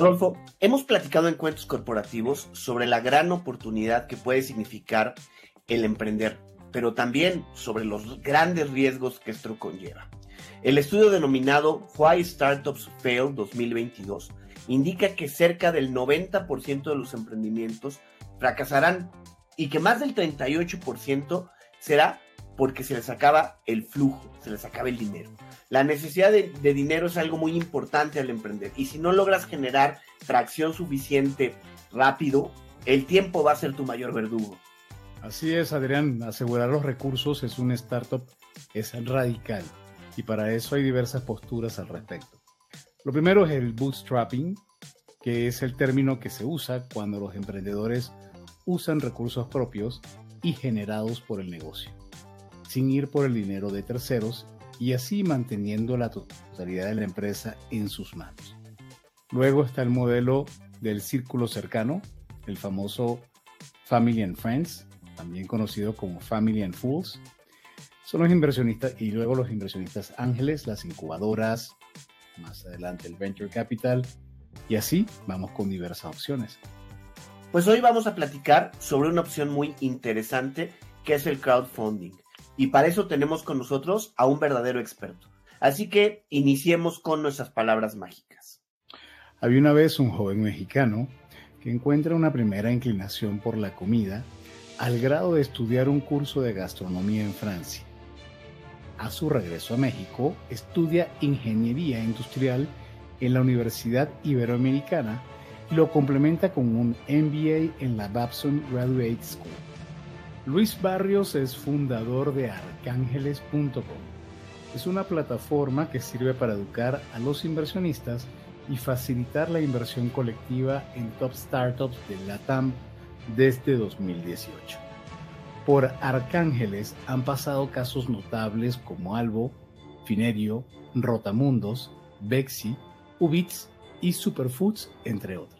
Rodolfo, hemos platicado en cuentos corporativos sobre la gran oportunidad que puede significar el emprender, pero también sobre los grandes riesgos que esto conlleva. El estudio denominado Why Startups Fail 2022 indica que cerca del 90% de los emprendimientos fracasarán y que más del 38% será porque se les acaba el flujo, se les acaba el dinero. La necesidad de, de, dinero es algo muy importante al emprender y si no logras generar tracción suficiente rápido, el tiempo va a ser tu mayor verdugo. Así es, Adrián, asegurar los recursos es un startup, es radical y para eso hay diversas posturas al respecto. Lo primero es el bootstrapping, que es el término que se usa cuando los emprendedores usan recursos propios y generados por el negocio, sin ir por el dinero de terceros y así manteniendo la totalidad de la empresa en sus manos. Luego está el modelo del círculo cercano, el famoso Family and Friends, también conocido como Family and Fools. Son los inversionistas y luego los inversionistas ángeles, las incubadoras, más adelante el Venture Capital y así vamos con diversas opciones. Pues hoy vamos a platicar sobre una opción muy interesante que es el crowdfunding. Y para eso tenemos con nosotros a un verdadero experto. Así que iniciemos con nuestras palabras mágicas. Había una vez un joven mexicano que encuentra una primera inclinación por la comida al grado de estudiar un curso de gastronomía en Francia. A su regreso a México, estudia ingeniería industrial en la Universidad Iberoamericana y lo complementa con un MBA en la Babson Graduate School. Luis Barrios es fundador de arcángeles.com. Es una plataforma que sirve para educar a los inversionistas y facilitar la inversión colectiva en top startups de LATAM desde 2018. Por Arcángeles han pasado casos notables como Albo, Finerio, Rotamundos, Bexi, Ubits y Superfoods, entre otras.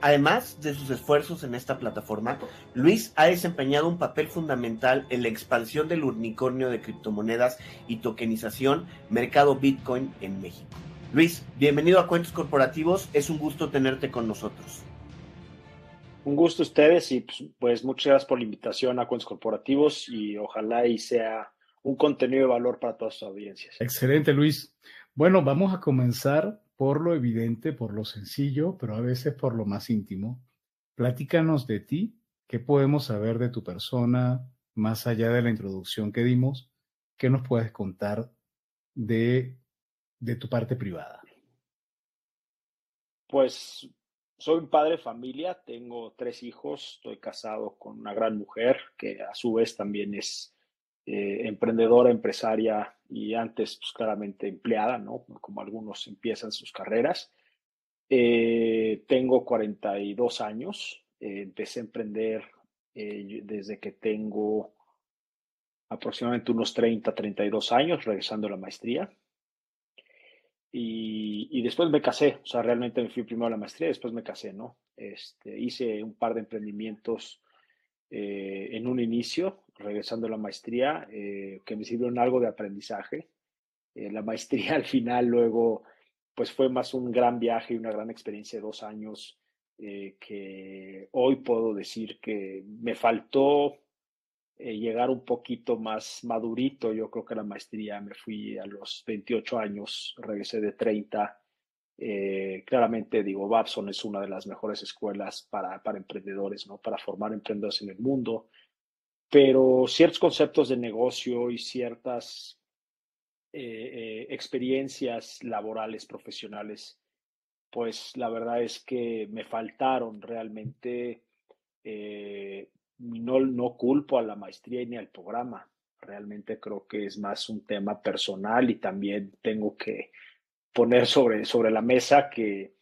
Además de sus esfuerzos en esta plataforma, Luis ha desempeñado un papel fundamental en la expansión del unicornio de criptomonedas y tokenización mercado Bitcoin en México. Luis, bienvenido a Cuentos Corporativos, es un gusto tenerte con nosotros. Un gusto ustedes y pues, pues, muchas gracias por la invitación a Cuentos Corporativos y ojalá y sea un contenido de valor para todas sus audiencias. Excelente, Luis. Bueno, vamos a comenzar por lo evidente, por lo sencillo, pero a veces por lo más íntimo. Platícanos de ti, qué podemos saber de tu persona, más allá de la introducción que dimos, qué nos puedes contar de, de tu parte privada. Pues soy un padre de familia, tengo tres hijos, estoy casado con una gran mujer que a su vez también es eh, emprendedora, empresaria y antes pues, claramente empleada, ¿no? Como algunos empiezan sus carreras. Eh, tengo 42 años, eh, empecé a emprender desde que tengo aproximadamente unos 30, 32 años, regresando a la maestría. Y, y, después me casé, o sea, realmente me fui primero a la maestría, después me casé, ¿no? Este, hice un par de emprendimientos en un inicio, regresando a la maestría, eh, que me sirvieron algo de aprendizaje. Eh, la maestría al final luego, pues fue más un gran viaje y una gran experiencia de dos años eh, que hoy puedo decir que me faltó llegar un poquito más madurito. Yo creo que la maestría me fui a los 28 años, regresé de 30. Claramente digo, Babson es una de las mejores escuelas para, para emprendedores, ¿no? Para formar emprendedores en el mundo pero ciertos conceptos de negocio y ciertas eh, eh, experiencias laborales, profesionales, pues la verdad es que me faltaron realmente. Eh, no culpo a la maestría ni al programa. Realmente creo que es más un tema personal y también tengo que poner sobre, sobre la mesa que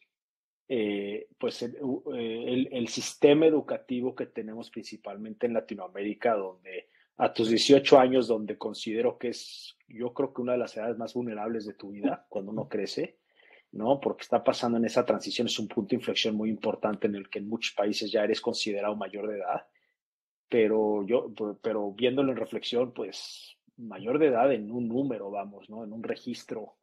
eh, pues eh, el, el, sistema educativo que tenemos principalmente en Latinoamérica, donde a tus 18 años, donde considero que es, yo creo que una de las edades más vulnerables de tu vida, cuando uno crece, ¿no? Porque está pasando en esa transición, es un punto de inflexión muy importante en el que en muchos países ya eres considerado mayor de edad, pero yo, pero viéndolo en reflexión, pues mayor de edad en un número, vamos, ¿no? En un registro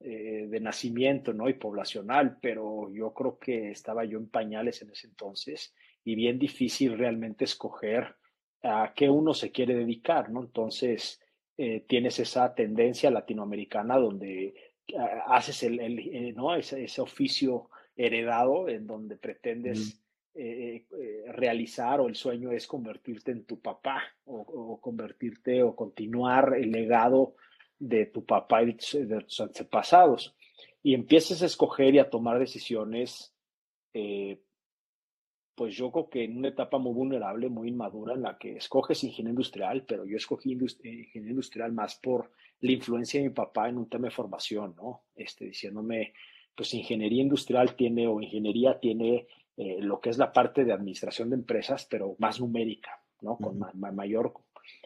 eh, de nacimiento, ¿no? Y poblacional, pero yo creo que estaba yo en pañales en ese entonces y bien difícil realmente escoger a qué uno se quiere dedicar, ¿no? Entonces, eh, tienes esa tendencia latinoamericana donde ah, haces el, eh, ¿no? ese, oficio heredado en donde pretendes eh, realizar o el sueño es convertirte en tu papá o, convertirte o continuar el legado de tu papá y de tus antepasados. Y empiezas a escoger y a tomar decisiones pues yo creo que en una etapa muy vulnerable, muy inmadura, en la que escoges ingeniería industrial, pero yo escogí ingeniería industrial más por la influencia de mi papá en un tema de formación, ¿no? Este, diciéndome, pues ingeniería industrial tiene o ingeniería tiene eh, lo que es la parte de administración de empresas, pero más numérica, ¿no? Con mayor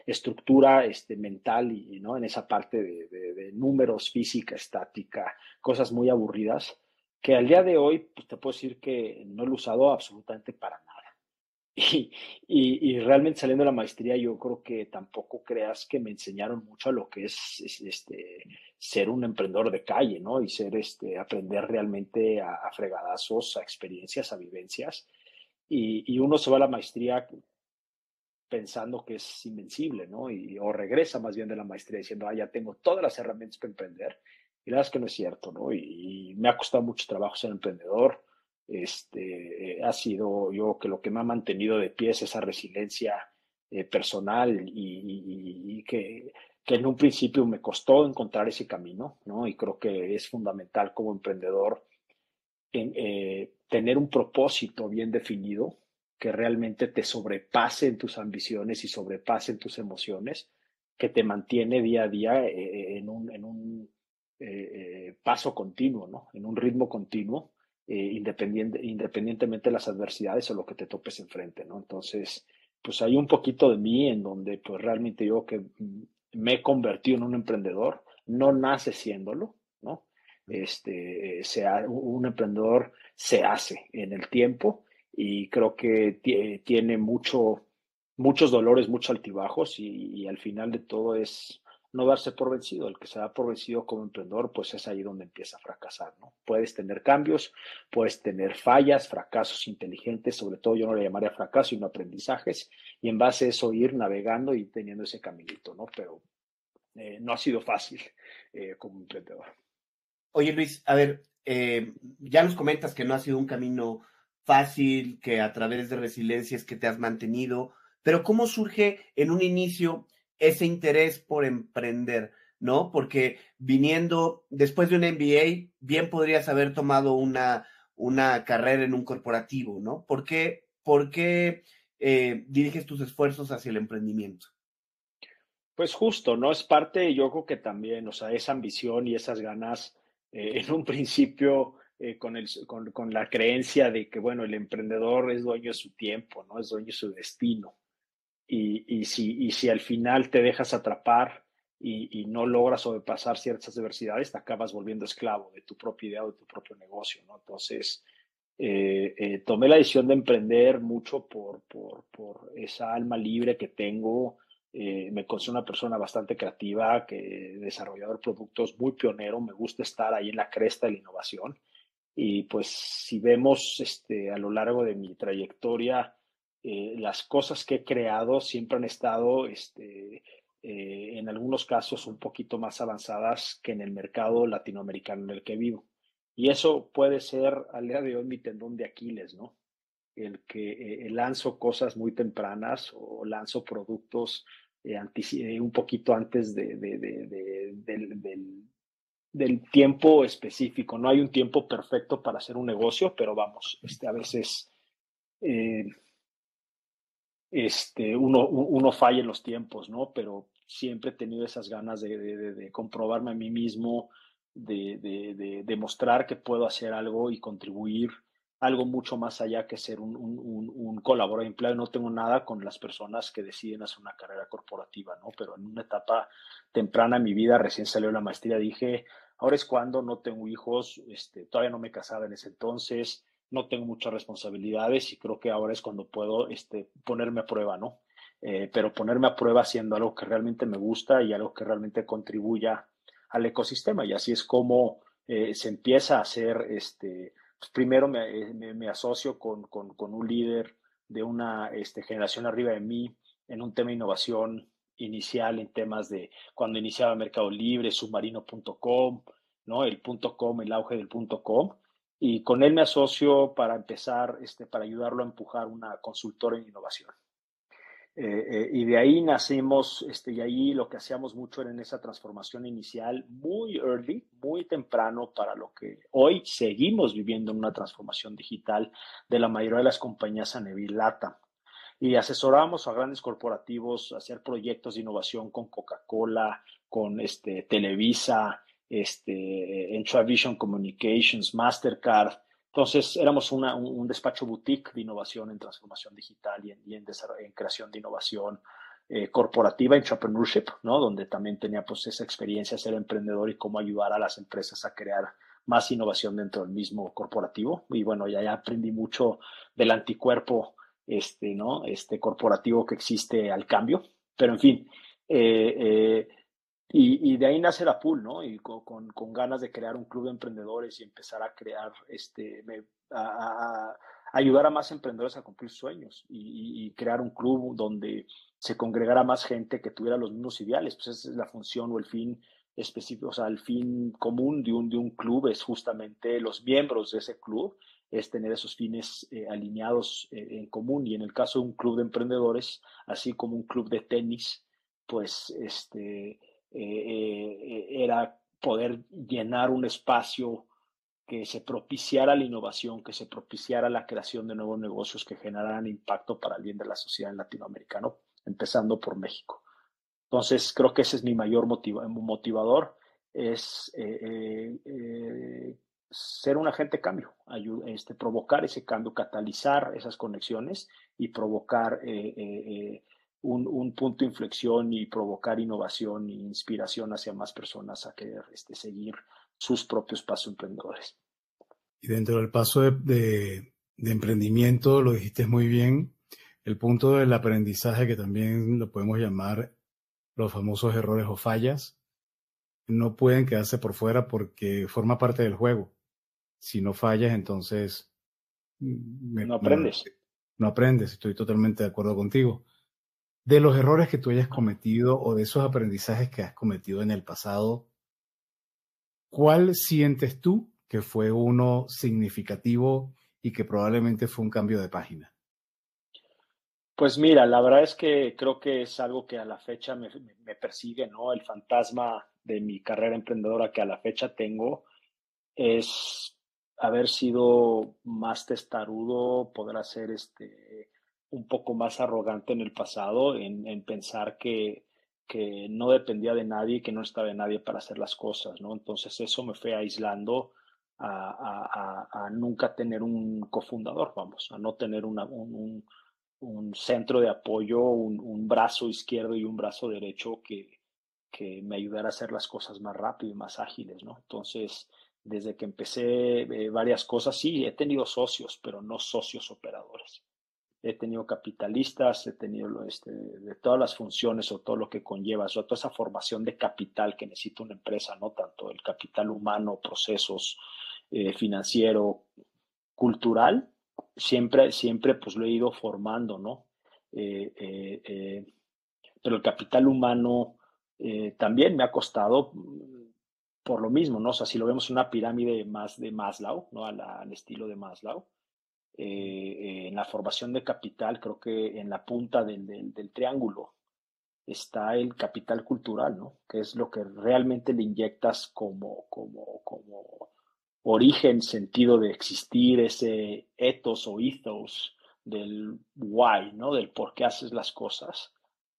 estructura este, mental y, ¿no? En esa parte de, números, física, estática, cosas muy aburridas que al día de hoy pues, te puedo decir que no lo he usado absolutamente para nada. Y, realmente saliendo de la maestría, yo creo que tampoco creas que me enseñaron mucho a lo que es, este, ser un emprendedor de calle, ¿no? Y ser, este, aprender realmente a, fregadazos, a experiencias, a vivencias. Y, uno se va a la maestría pensando que es invencible, ¿no? Y, o regresa más bien de la maestría diciendo, ah, ya tengo todas las herramientas para emprender y la verdad es que no es cierto, ¿no? Y, me ha costado mucho trabajo ser emprendedor. Este, ha sido yo que lo que me ha mantenido de pie es esa resiliencia eh, personal y, que, que, en un principio me costó encontrar ese camino, ¿no? Y creo que es fundamental como emprendedor en, eh, tener un propósito bien definido que realmente te sobrepase en tus ambiciones y sobrepase en tus emociones, que te mantiene día a día eh, en un, en un eh, eh, paso continuo, ¿no? En un ritmo continuo, eh, independiente, independientemente de las adversidades o lo que te topes enfrente, ¿no? Entonces, pues hay un poquito de mí en donde pues realmente yo que me he convertido en un emprendedor, no nace siéndolo, ¿no? Este, sea, un emprendedor se hace en el tiempo y creo que tiene mucho, muchos dolores, muchos altibajos y, al final de todo es no darse por vencido. El que se da por vencido como emprendedor, pues es ahí donde empieza a fracasar, ¿no? Puedes tener cambios, puedes tener fallas, fracasos inteligentes, sobre todo yo no le llamaría fracaso, sino aprendizajes, y en base a eso ir navegando y teniendo ese caminito, ¿no? Pero eh, no ha sido fácil eh, como emprendedor. Oye, Luis, a ver, eh, ya nos comentas que no ha sido un camino fácil, que a través de resiliencia es que te has mantenido, pero ¿cómo surge en un inicio ese interés por emprender, ¿no? Porque viniendo después de un MBA, bien podrías haber tomado una, una carrera en un corporativo, ¿no? ¿Por qué, por qué eh, diriges tus esfuerzos hacia el emprendimiento? Pues justo, ¿no? Es parte, yo creo que también, o sea, esa ambición y esas ganas, eh, en un principio, eh, con, el, con, con, la creencia de que, bueno, el emprendedor es dueño de su tiempo, ¿no? Es dueño de su destino. Y, y, si, y si al final te dejas atrapar y, y, no logras sobrepasar ciertas adversidades, te acabas volviendo esclavo de tu propia idea o de tu propio negocio, ¿no? Entonces, eh, eh, tomé la decisión de emprender mucho por, por, por esa alma libre que tengo. Eh, me considero una persona bastante creativa, que desarrollador de productos muy pionero, me gusta estar ahí en la cresta de la innovación. Y pues si vemos este, a lo largo de mi trayectoria, eh, las cosas que he creado siempre han estado, este, eh, en algunos casos, un poquito más avanzadas que en el mercado latinoamericano en el que vivo. Y eso puede ser al día de hoy mi tendón de Aquiles, ¿no? El que eh, lanzo cosas muy tempranas o lanzo productos un poquito antes de, del, del, tiempo específico. No hay un tiempo perfecto para hacer un negocio, pero vamos, este, a veces este, uno, uno falla en los tiempos, ¿no? Pero siempre he tenido esas ganas de, comprobarme a mí mismo, de, demostrar que puedo hacer algo y contribuir algo mucho más allá que ser un, un, colaborador de empleo. No tengo nada con las personas que deciden hacer una carrera corporativa, ¿no? Pero en una etapa temprana de mi vida, recién salió la maestría, dije, ahora es cuando no tengo hijos, este, todavía no me casaba en ese entonces, no tengo muchas responsabilidades y creo que ahora es cuando puedo este, ponerme a prueba, ¿no? Eh, pero ponerme a prueba haciendo algo que realmente me gusta y algo que realmente contribuya al ecosistema. Y así es como se empieza a hacer, este, pues primero me, asocio con, con, un líder de una este, generación arriba de mí en un tema de innovación inicial en temas de cuando iniciaba Mercado Libre, submarino.com, ¿no? El punto .com, el auge del punto .com. Y con él me asocio para empezar, este, para ayudarlo a empujar una consultora en innovación. Eh, eh, y de ahí nacimos, este, y ahí lo que hacíamos mucho era en esa transformación inicial, muy early, muy temprano para lo que hoy seguimos viviendo en una transformación digital de la mayoría de las compañías a nivel LATA y asesoramos a grandes corporativos a hacer proyectos de innovación con Coca-Cola, con este, Televisa, este, Entravision Communications, Mastercard. Entonces éramos un, despacho boutique de innovación en transformación digital y en, en, creación de innovación eh, corporativa, entrepreneurship, ¿no? donde también tenía pues, esa experiencia de ser emprendedor y cómo ayudar a las empresas a crear más innovación dentro del mismo corporativo. Y bueno, ya, ya aprendí mucho del anticuerpo este, ¿no? este corporativo que existe al cambio. Pero en fin, eh, eh, y, de ahí nace la pool, ¿no? Y con, con, ganas de crear un club de emprendedores y empezar a crear, este, a, ayudar a más emprendedores a cumplir sueños y, crear un club donde se congregara más gente que tuviera los mismos ideales. Pues esa es la función o el fin específico, o sea, el fin común de un, de un club es justamente los miembros de ese club es tener esos fines eh, alineados eh, en común. Y en el caso de un club de emprendedores, así como un club de tenis, pues este, eh, era poder llenar un espacio que se propiciara la innovación, que se propiciara la creación de nuevos negocios que generaran impacto para el bien de la sociedad en latinoamericano, empezando por México. Entonces, creo que ese es mi mayor motivador, es ser un agente de cambio, este, provocar ese cambio, catalizar esas conexiones y provocar eh, eh, eh, un, punto de inflexión y provocar innovación e inspiración hacia más personas a querer este, seguir sus propios pasos emprendedores. Y dentro del paso de, de emprendimiento, lo dijiste muy bien, el punto del aprendizaje, que también lo podemos llamar los famosos errores o fallas, no pueden quedarse por fuera porque forma parte del juego si no fallas, entonces... Mm, no aprendes. no aprendes, estoy totalmente de acuerdo contigo. De los errores que tú hayas cometido o de esos aprendizajes que has cometido en el pasado, ¿cuál sientes tú que fue uno significativo y que probablemente fue un cambio de página? Pues mira, la verdad es que creo que es algo que a la fecha me, me, persigue, ¿no? El fantasma de mi carrera emprendedora que a la fecha tengo es haber sido más testarudo, poder ser este, un poco más arrogante en el pasado, en, pensar que, que, no dependía de nadie, que no estaba de nadie para hacer las cosas, ¿no? Entonces eso me fue aislando a, nunca tener un cofundador, vamos, a no tener una, un, un, centro de apoyo, un, un, brazo izquierdo y un brazo derecho que, que me ayudara a hacer las cosas más rápido y más ágiles, ¿no? Entonces, desde que empecé eh, varias cosas, sí, he tenido socios, pero no socios operadores. He tenido capitalistas, he tenido este, de todas las funciones o todo lo que conlleva, toda esa formación de capital que necesita una empresa, ¿no? Tanto el capital humano, procesos, eh, financiero, cultural, siempre, siempre pues lo he ido formando, ¿no? Eh, pero el capital humano también me ha costado por lo mismo, ¿no? O sea, si lo vemos en una pirámide más de Maslow, ¿no? Al, estilo de Maslow, eh, eh, en la formación de capital, creo que en la punta del, triángulo está el capital cultural, ¿no? Que es lo que realmente le inyectas como, como, como origen, sentido de existir, ese ethos o ethos del why, ¿no? Del por qué haces las cosas.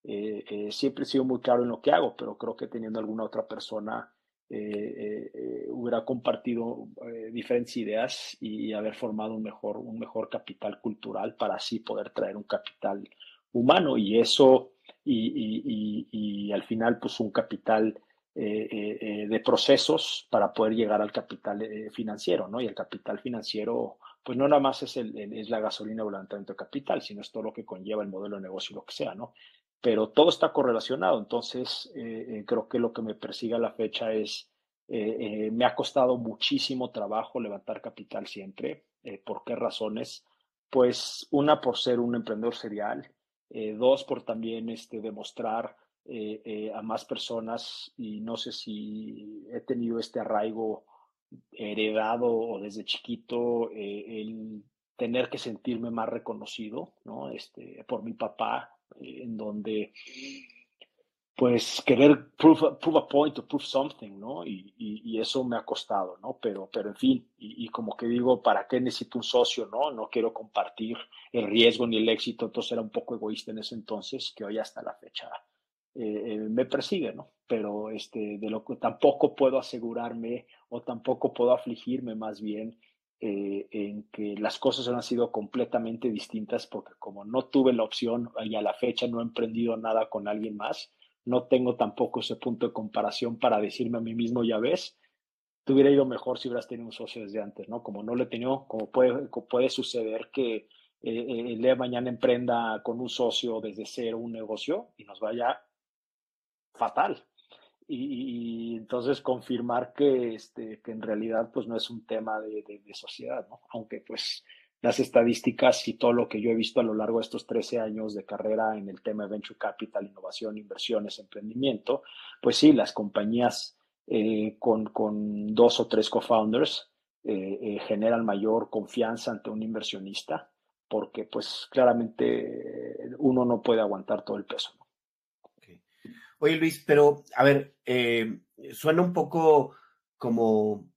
Eh, siempre he sido muy claro en lo que hago, pero creo que teniendo alguna otra persona eh, eh, hubiera compartido eh, diferentes ideas y haber formado un mejor, un mejor capital cultural para así poder traer un capital humano y eso y, y, al final pues un capital de procesos para poder llegar al capital financiero, ¿no? Y el capital financiero pues no nada más es, el, es la gasolina o el de capital, sino es todo lo que conlleva el modelo de negocio y lo que sea, ¿no? Pero todo está correlacionado. Entonces, eh, eh, creo que lo que me persigue a la fecha es me ha costado muchísimo trabajo levantar capital siempre. ¿Por qué razones? Pues una por ser un emprendedor serial, dos por también este, demostrar a más personas y no sé si he tenido este arraigo heredado o desde chiquito el tener que sentirme más reconocido, ¿no? Este, por mi papá, eh, en donde, pues, querer prove, a point o prove something, ¿no? Y, y, eso me ha costado, ¿no? Pero, pero en fin, y, como que digo, ¿para qué necesito un socio, no? No quiero compartir el riesgo ni el éxito, entonces era un poco egoísta en ese entonces, que hoy hasta la fecha eh, eh, me persigue, ¿no? Pero este, de lo que tampoco puedo asegurarme o tampoco puedo afligirme más bien eh, en que las cosas han sido completamente distintas porque como no tuve la opción y a la fecha no he emprendido nada con alguien más, no tengo tampoco ese punto de comparación para decirme a mí mismo, ya ves, te hubiera ido mejor si hubieras tenido un socio desde antes, ¿no? Como no lo he tenido, como puede, puede suceder que eh, eh, el día mañana emprenda con un socio desde cero un negocio y nos vaya fatal y, entonces confirmar que, este, que en realidad pues no es un tema de, de, sociedad, ¿no? Aunque pues las estadísticas y todo lo que yo he visto a lo largo de estos 13 años de carrera en el tema de venture capital, innovación, inversiones, emprendimiento, pues sí, las compañías eh, con, con, dos o tres co-founders eh, eh, generan mayor confianza ante un inversionista porque pues claramente uno no puede aguantar todo el peso. ¿no? Oye, Luis, pero a ver, eh, suena un poco como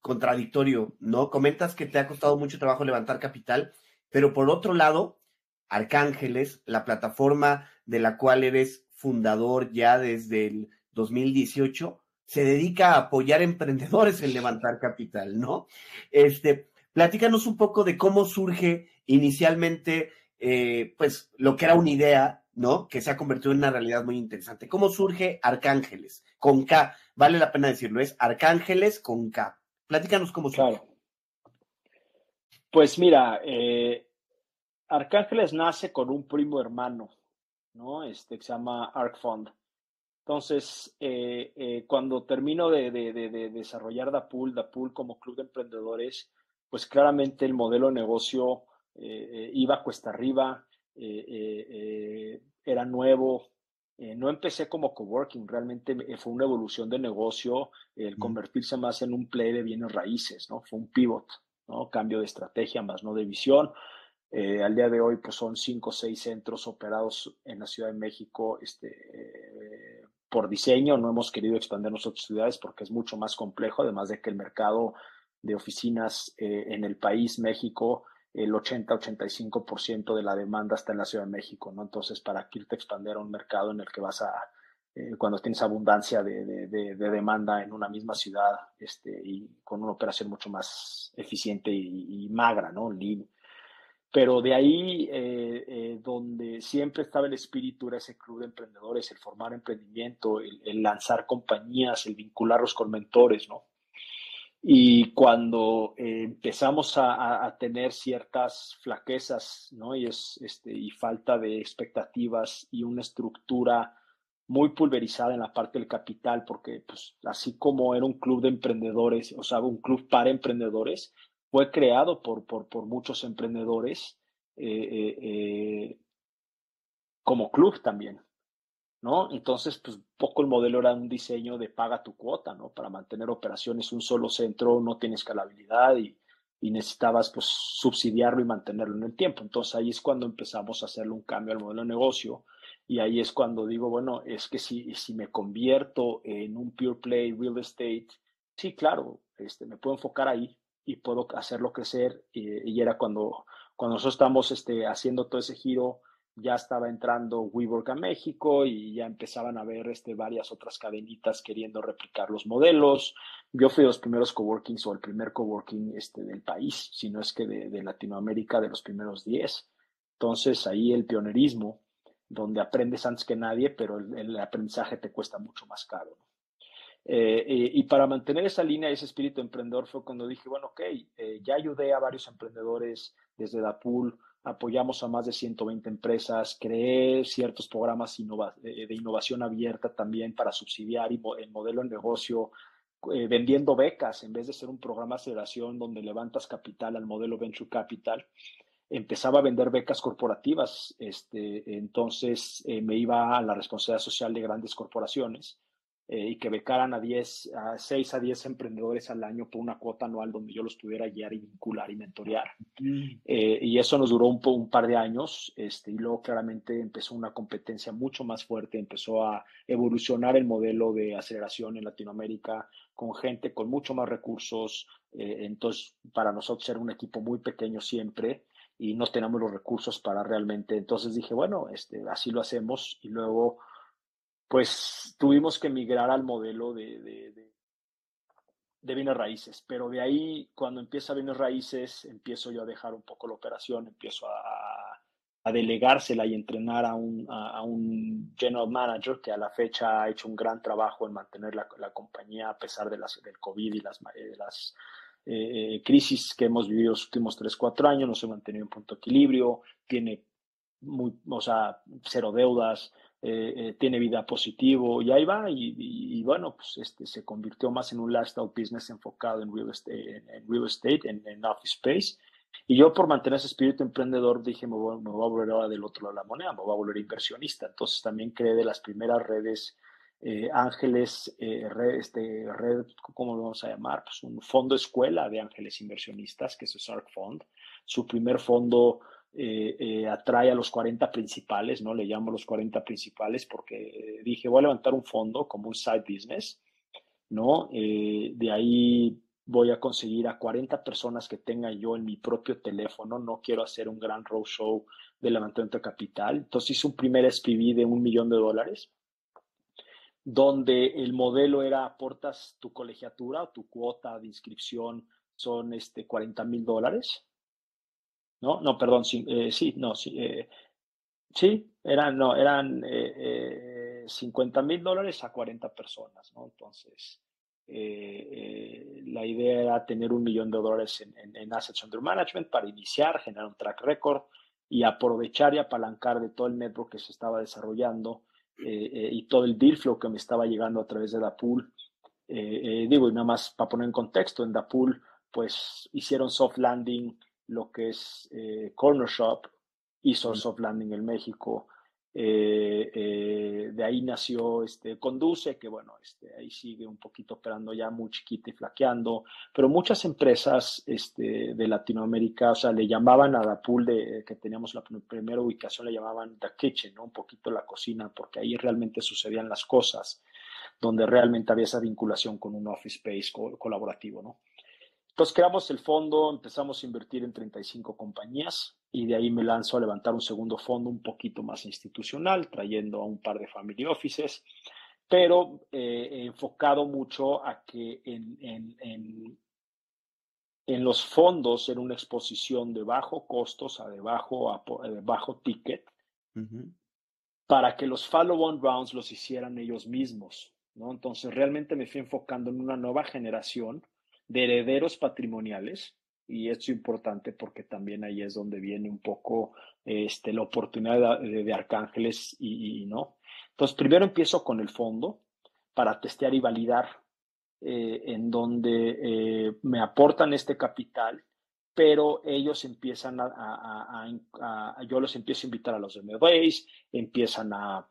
contradictorio, ¿no? Comentas que te ha costado mucho trabajo levantar capital, pero por otro lado, Arcángeles, la plataforma de la cual eres fundador ya desde el 2018, se dedica a apoyar emprendedores en levantar capital, ¿no? Este, platícanos un poco de cómo surge inicialmente, eh, pues, lo que era una idea ¿no? Que se ha convertido en una realidad muy interesante. ¿Cómo surge Arcángeles? Con K, vale la pena decirlo, es Arcángeles con K. Platícanos cómo surge. Pues mira, eh, Arcángeles nace con un primo hermano, ¿no? Este que se llama ArcFund. Entonces, eh, eh, cuando termino de, desarrollar DAPUL, DAPUL como club de emprendedores, pues claramente el modelo de negocio iba cuesta arriba, eh, eh, eh, era nuevo. no empecé como coworking, realmente fue una evolución de negocio, el convertirse más en un play de bienes raíces, ¿no? Fue un pivot, ¿no? Cambio de estrategia más no de visión. al día de hoy, pues son cinco o seis centros operados en la Ciudad de México este, por diseño. No hemos querido expandir otras ciudades porque es mucho más complejo, además de que el mercado de oficinas en el país, México, el 80-85% de la demanda está en la Ciudad de México, ¿no? Entonces, para irte a expandir a un mercado en el que vas a, eh, cuando tienes abundancia de, de, demanda en una misma ciudad este, y con una operación mucho más eficiente y, magra, ¿no? Lean. Pero de ahí, eh, eh, donde siempre estaba el espíritu, era ese club de emprendedores, el formar emprendimiento, el, el lanzar compañías, el vincularlos con mentores, ¿no? Y cuando eh, empezamos a, tener ciertas flaquezas, ¿no? Y, es, este, y falta de expectativas y una estructura muy pulverizada en la parte del capital, porque pues, así como era un club de emprendedores, o sea, un club para emprendedores, fue creado por, por, por muchos emprendedores eh, eh, como club también. ¿No? Entonces, pues poco el modelo era un diseño de paga tu cuota, ¿no? Para mantener operaciones un solo centro no tiene escalabilidad y, necesitabas pues subsidiarlo y mantenerlo en el tiempo. Entonces ahí es cuando empezamos a hacerle un cambio al modelo de negocio y ahí es cuando digo, bueno, es que si, si me convierto en un pure play real estate, sí, claro, este, me puedo enfocar ahí y puedo hacerlo crecer y, y era cuando, cuando nosotros estamos este, haciendo todo ese giro ya estaba entrando WeWork a México y ya empezaban a ver este, varias otras cadenitas queriendo replicar los modelos. Yo fui de los primeros coworkings o el primer coworking este, del país, si no es que de, Latinoamérica de los primeros 10. Entonces ahí el pionerismo, donde aprendes antes que nadie, pero el, aprendizaje te cuesta mucho más caro. Eh, y para mantener esa línea, ese espíritu emprendedor fue cuando dije, bueno, ok, eh, ya ayudé a varios emprendedores desde Dapul, apoyamos a más de 120 empresas, creé ciertos programas de innovación abierta también para subsidiar el modelo de negocio eh, vendiendo becas en vez de ser un programa de aceleración donde levantas capital al modelo Venture Capital. Empezaba a vender becas corporativas, este, entonces eh, me iba a la responsabilidad social de grandes corporaciones eh, y que becaran a 10, a 6 a 10 emprendedores al año por una cuota anual donde yo los pudiera guiar y vincular y mentorear. Mm. Eh, y eso nos duró un, un, par de años este, y luego claramente empezó una competencia mucho más fuerte, empezó a evolucionar el modelo de aceleración en Latinoamérica con gente con mucho más recursos. Eh, entonces, para nosotros era un equipo muy pequeño siempre y no teníamos los recursos para realmente. Entonces dije, bueno, este, así lo hacemos y luego pues tuvimos que migrar al modelo de, de, de, bienes raíces. Pero de ahí, cuando empieza bienes raíces, empiezo yo a dejar un poco la operación, empiezo a, delegársela y entrenar a un, a, un, general manager que a la fecha ha hecho un gran trabajo en mantener la, la compañía a pesar de las, del COVID y las, eh, las eh, eh, crisis que hemos vivido los últimos 3, 4 años, nos ha mantenido en punto de equilibrio, tiene muy, o sea, cero deudas, eh, eh, tiene vida positivo y ahí va y, bueno, pues este, se convirtió más en un lifestyle business enfocado en real estate, en, real estate, en, office space. Y yo por mantener ese espíritu emprendedor dije, me voy, me voy, a volver ahora del otro lado de la moneda, me voy a volver inversionista. Entonces también creé de las primeras redes eh, ángeles, red, este, red, ¿cómo lo vamos a llamar? Pues un fondo escuela de ángeles inversionistas, que es el SARC Fund. Su primer fondo eh, eh, atrae a los 40 principales, ¿no? Le llamo los 40 principales porque dije, voy a levantar un fondo como un side business, ¿no? Eh, de ahí voy a conseguir a 40 personas que tenga yo en mi propio teléfono, no quiero hacer un gran roadshow de levantamiento de capital. Entonces hice un primer SPV de un millón de dólares, donde el modelo era aportas tu colegiatura o tu cuota de inscripción son este, 40 mil dólares ¿no? No, perdón, sí, eh, sí no, sí, eh, sí, eran, no, eran eh, 50 mil dólares a 40 personas, ¿no? Entonces, eh, la idea era tener un millón de dólares en, en, Assets Under Management para iniciar, generar un track record y aprovechar y apalancar de todo el network que se estaba desarrollando y todo el deal flow que me estaba llegando a través de Dapool. digo, y nada más para poner en contexto, en Dapool, pues hicieron soft landing lo que es eh, Corner Shop y Source of Landing en México. Eh, eh, de ahí nació este Conduce, que bueno, este, ahí sigue un poquito operando ya muy chiquita y flaqueando, pero muchas empresas este, de Latinoamérica, o sea, le llamaban a la pool de, que teníamos la primera ubicación, le llamaban The Kitchen, ¿no? un poquito la cocina, porque ahí realmente sucedían las cosas, donde realmente había esa vinculación con un office space colaborativo, ¿no? Entonces creamos el fondo, empezamos a invertir en 35 compañías y de ahí me lanzo a levantar un segundo fondo un poquito más institucional, trayendo a un par de family offices, pero eh, enfocado mucho a que en, en, en, los fondos era una exposición de bajo costos a de bajo, a, bajo ticket, para que los follow-on rounds los hicieran ellos mismos. ¿no? Entonces realmente me fui enfocando en una nueva generación de herederos patrimoniales, y esto es importante porque también ahí es donde viene un poco este, la oportunidad de, Arcángeles y, no. Entonces, primero empiezo con el fondo para testear y validar eh, en donde eh, me aportan este capital, pero ellos empiezan a, yo los empiezo a invitar a los MBAs, empiezan a,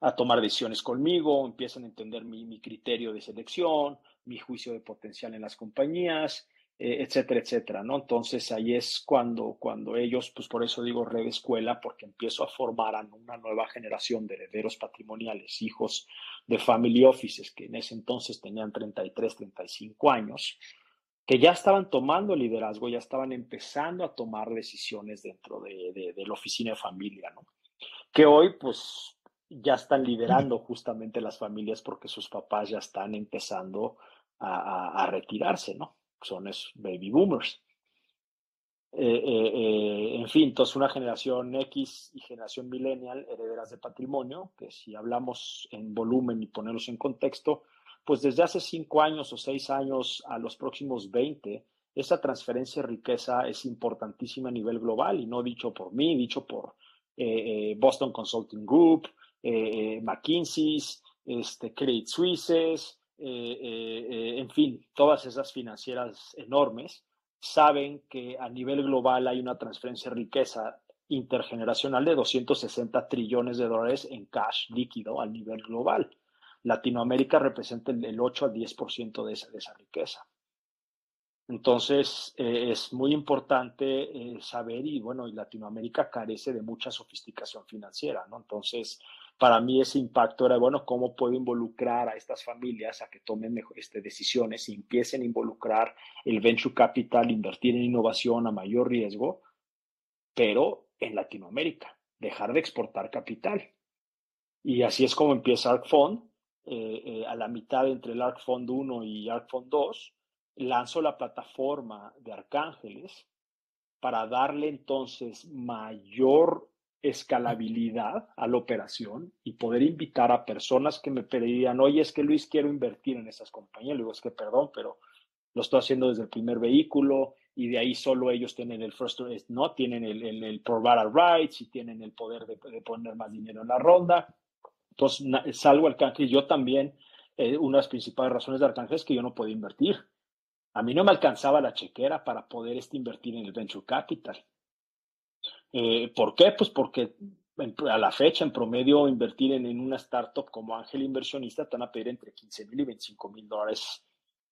a tomar decisiones conmigo, empiezan a entender mi, mi criterio de selección, mi juicio de potencial en las compañías, eh, etcétera, etcétera, ¿no? Entonces ahí es cuando, cuando ellos, pues por eso digo red escuela, porque empiezo a formar a una nueva generación de herederos patrimoniales, hijos de family offices, que en ese entonces tenían 33, 35 años, que ya estaban tomando liderazgo, ya estaban empezando a tomar decisiones dentro de, de, de la oficina de familia, ¿no? Que hoy, pues, ya están liderando justamente las familias porque sus papás ya están empezando a, retirarse, ¿no? Son esos baby boomers. Eh, eh, eh, en fin, entonces una generación X y generación millennial, herederas de patrimonio, que si hablamos en volumen y ponerlos en contexto, pues desde hace cinco años o seis años a los próximos 20, esa transferencia de riqueza es importantísima a nivel global y no dicho por mí, dicho por Boston Consulting Group, McKinsey, este, Credit Suisse, en fin, todas esas financieras enormes, saben que a nivel global hay una transferencia de riqueza intergeneracional de 260 trillones de dólares en cash líquido a nivel global. Latinoamérica representa el 8 al 10% de esa, de esa riqueza. Entonces, eh, es muy importante eh, saber y bueno, Latinoamérica carece de mucha sofisticación financiera, ¿no? Entonces, para mí ese impacto era, bueno, ¿cómo puedo involucrar a estas familias a que tomen este, decisiones y empiecen a involucrar el venture capital, invertir en innovación a mayor riesgo, pero en Latinoamérica, dejar de exportar capital? Y así es como empieza ARC Fund, eh, a la mitad entre el ARC Fund 1 y ARC Fund 2, lanzo la plataforma de Arcángeles para darle entonces mayor escalabilidad a la operación y poder invitar a personas que me pedirían, oye, es que Luis, quiero invertir en esas compañías. Le es que perdón, pero lo estoy haciendo desde el primer vehículo y de ahí solo ellos tienen el first, no tienen el, el, el rights y tienen el poder de, poner más dinero en la ronda. Entonces, salgo Arcángel, yo también, eh, una de las principales razones de Arcángel es que yo no puedo invertir a mí no me alcanzaba la chequera para poder este, invertir en el venture capital. Eh, ¿Por qué? Pues porque a la fecha, en promedio, invertir en, una startup como ángel inversionista te van a pedir entre 15 mil y 25 mil dólares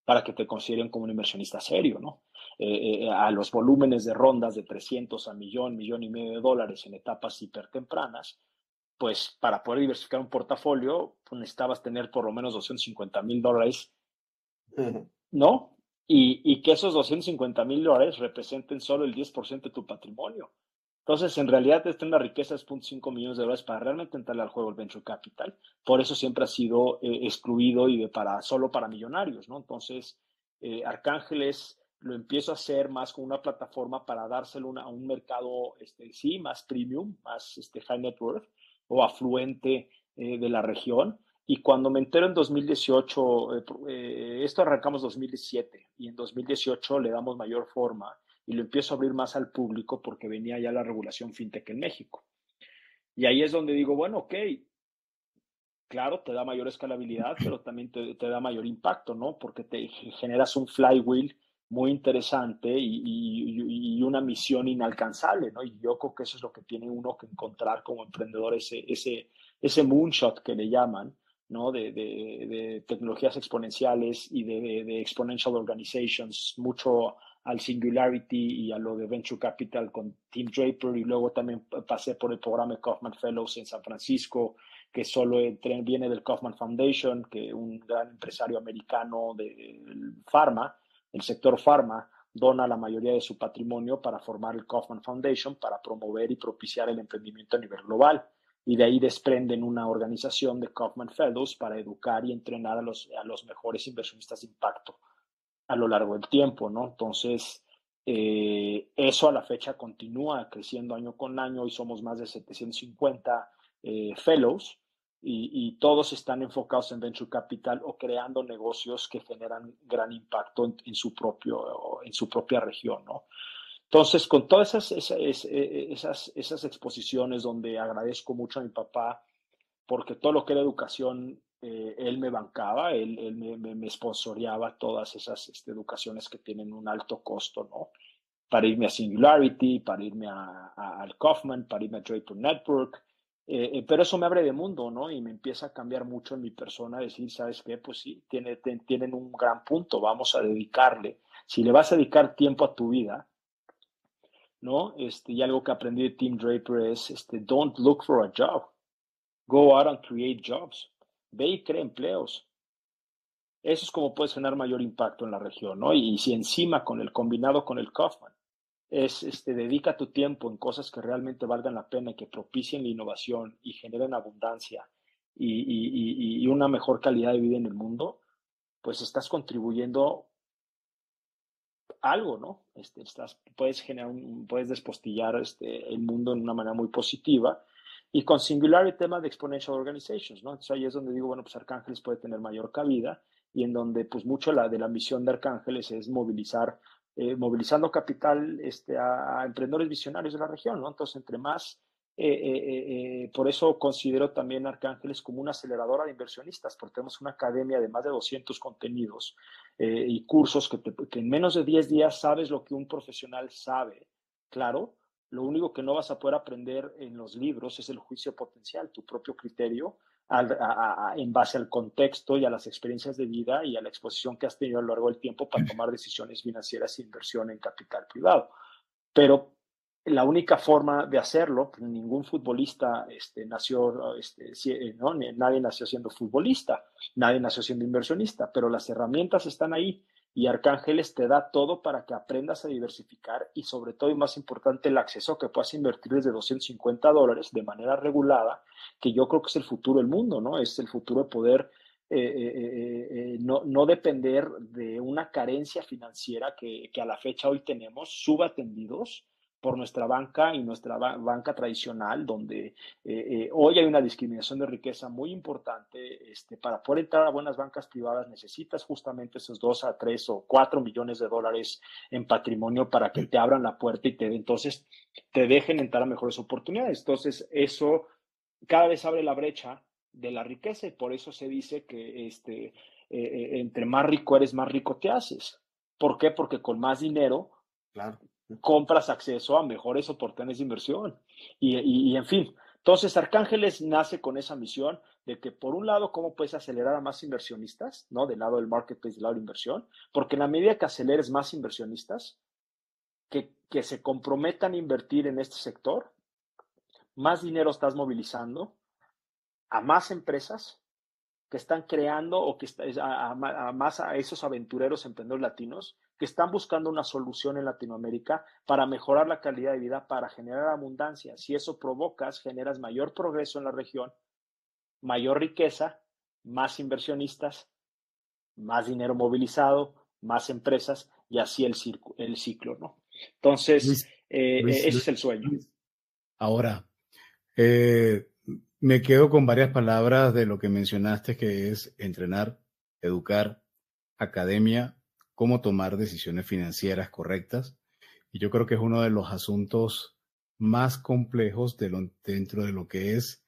para que te consideren como un inversionista serio, ¿no? Eh, eh, a los volúmenes de rondas de 300 a millón, millón y medio de dólares en etapas hipertempranas, pues para poder diversificar un portafolio, pues necesitabas tener por lo menos 250 mil dólares, ¿no? y, que esos 250 mil dólares representen solo el 10% de tu patrimonio. Entonces, en realidad, esta es una riqueza de 0.5 millones de dólares para realmente entrarle al juego el venture capital. Por eso siempre ha sido eh, excluido y de para, solo para millonarios, ¿no? Entonces, eh, Arcángeles lo empiezo a hacer más como una plataforma para dárselo a un mercado, este, sí, más premium, más este, high net worth o afluente eh, de la región y cuando me entero en 2018, eh, eh, esto arrancamos 2017 y en 2018 le damos mayor forma y lo empiezo a abrir más al público porque venía ya la regulación fintech en México. Y ahí es donde digo, bueno, ok, claro, te da mayor escalabilidad, pero también te, da mayor impacto, ¿no? Porque te generas un flywheel muy interesante y, y, una misión inalcanzable, ¿no? Y yo creo que eso es lo que tiene uno que encontrar como emprendedor, ese, ese, ese moonshot que le llaman, ¿no? de, de, tecnologías exponenciales y de, de, exponential organizations, mucho al Singularity y a lo de Venture Capital con Tim Draper y luego también pasé por el programa Kaufman Fellows en San Francisco, que solo viene del Kaufman Foundation, que un gran empresario americano del pharma, el sector pharma, dona la mayoría de su patrimonio para formar el Kaufman Foundation para promover y propiciar el emprendimiento a nivel global. Y de ahí desprenden una organización de Kaufman Fellows para educar y entrenar a los, a los mejores inversionistas de impacto a lo largo del tiempo, ¿no? Entonces, eh, eso a la fecha continúa creciendo año con año. y somos más de 750 eh, fellows y, todos están enfocados en venture capital o creando negocios que generan gran impacto en, en su, propio, en su propia región, ¿no? Entonces, con todas esas, e, esas, esas, exposiciones donde agradezco mucho a mi papá, porque todo lo que era educación, eh, él me bancaba, él, él me, me, todas esas este, educaciones que tienen un alto costo, ¿no? Para irme a Singularity, para irme a, al Kaufman, para irme a Draper Network, eh, eh, pero eso me abre de mundo, ¿no? Y me empieza a cambiar mucho en mi persona, decir, ¿sabes qué? Pues sí, tiene, tienen un gran punto, vamos a dedicarle. Si le vas a dedicar tiempo a tu vida, ¿no? Este, y algo que aprendí de Tim Draper es, este, don't look for a job. Go out and create jobs. Ve y crea empleos. Eso es como puedes generar mayor impacto en la región, ¿no? Y, si encima con el combinado con el Kaufman, es, este, dedica tu tiempo en cosas que realmente valgan la pena y que propicien la innovación y generen abundancia y, y, y una mejor calidad de vida en el mundo, pues estás contribuyendo algo, ¿no? Este, estás, puedes generar, un, puedes despostillar este, el mundo en una manera muy positiva. Y con Singular el tema de Exponential Organizations, ¿no? Entonces ahí es donde digo, bueno, pues Arcángeles puede tener mayor cabida y en donde pues mucho la, de la misión de Arcángeles es movilizar, eh, movilizando capital este, a, emprendedores visionarios de la región, ¿no? Entonces entre más por eso considero también Arcángeles como una aceleradora de inversionistas, porque tenemos una academia de más de 200 contenidos y cursos que, que en menos de 10 días sabes lo que un profesional sabe, claro, lo único que no vas a poder aprender en los libros es el juicio potencial, tu propio criterio, en base al contexto y a las experiencias de vida y a la exposición que has tenido a lo largo del tiempo para tomar decisiones financieras e inversión en capital privado. Pero la única forma de hacerlo, pues, ningún futbolista este, nació, este, ¿no? nadie nació siendo futbolista, nadie nació siendo inversionista, pero las herramientas están ahí y Arcángeles te da todo para que aprendas a diversificar y sobre todo y más importante el acceso que puedas invertir desde 250 dólares de manera regulada, que yo creo que es el futuro del mundo, ¿no? Es el futuro de poder eh, eh, eh, no, no, depender de una carencia financiera que, que, a la fecha hoy tenemos, subatendidos, por nuestra banca y nuestra banca tradicional, donde eh, eh, hoy hay una discriminación de riqueza muy importante. Este, para poder entrar a buenas bancas privadas necesitas justamente esos dos a tres o cuatro millones de dólares en patrimonio para que te abran la puerta y te entonces te dejen entrar a mejores oportunidades. Entonces, eso cada vez abre la brecha de la riqueza y por eso se dice que este, eh, entre más rico eres, más rico te haces. ¿Por qué? Porque con más dinero claro compras acceso a mejores oportunidades de inversión. Y, en fin, entonces Arcángeles nace con esa misión de que por un lado, ¿cómo puedes acelerar a más inversionistas? ¿No? Del lado del marketplace, del lado de inversión, porque en la medida que aceleres más inversionistas, que, que se comprometan a invertir en este sector, más dinero estás movilizando a más empresas que están creando o que a, a, más a esos aventureros emprendedores latinos que están buscando una solución en Latinoamérica para mejorar la calidad de vida, para generar abundancia. Si eso provocas, generas mayor progreso en la región, mayor riqueza, más inversionistas, más dinero movilizado, más empresas y así el, el ciclo, ¿no? Entonces, eh, ese es el sueño. Ahora, eh, me quedo con varias palabras de lo que mencionaste, que es entrenar, educar, academia, cómo tomar decisiones financieras correctas. Y yo creo que es uno de los asuntos más complejos dentro de lo que es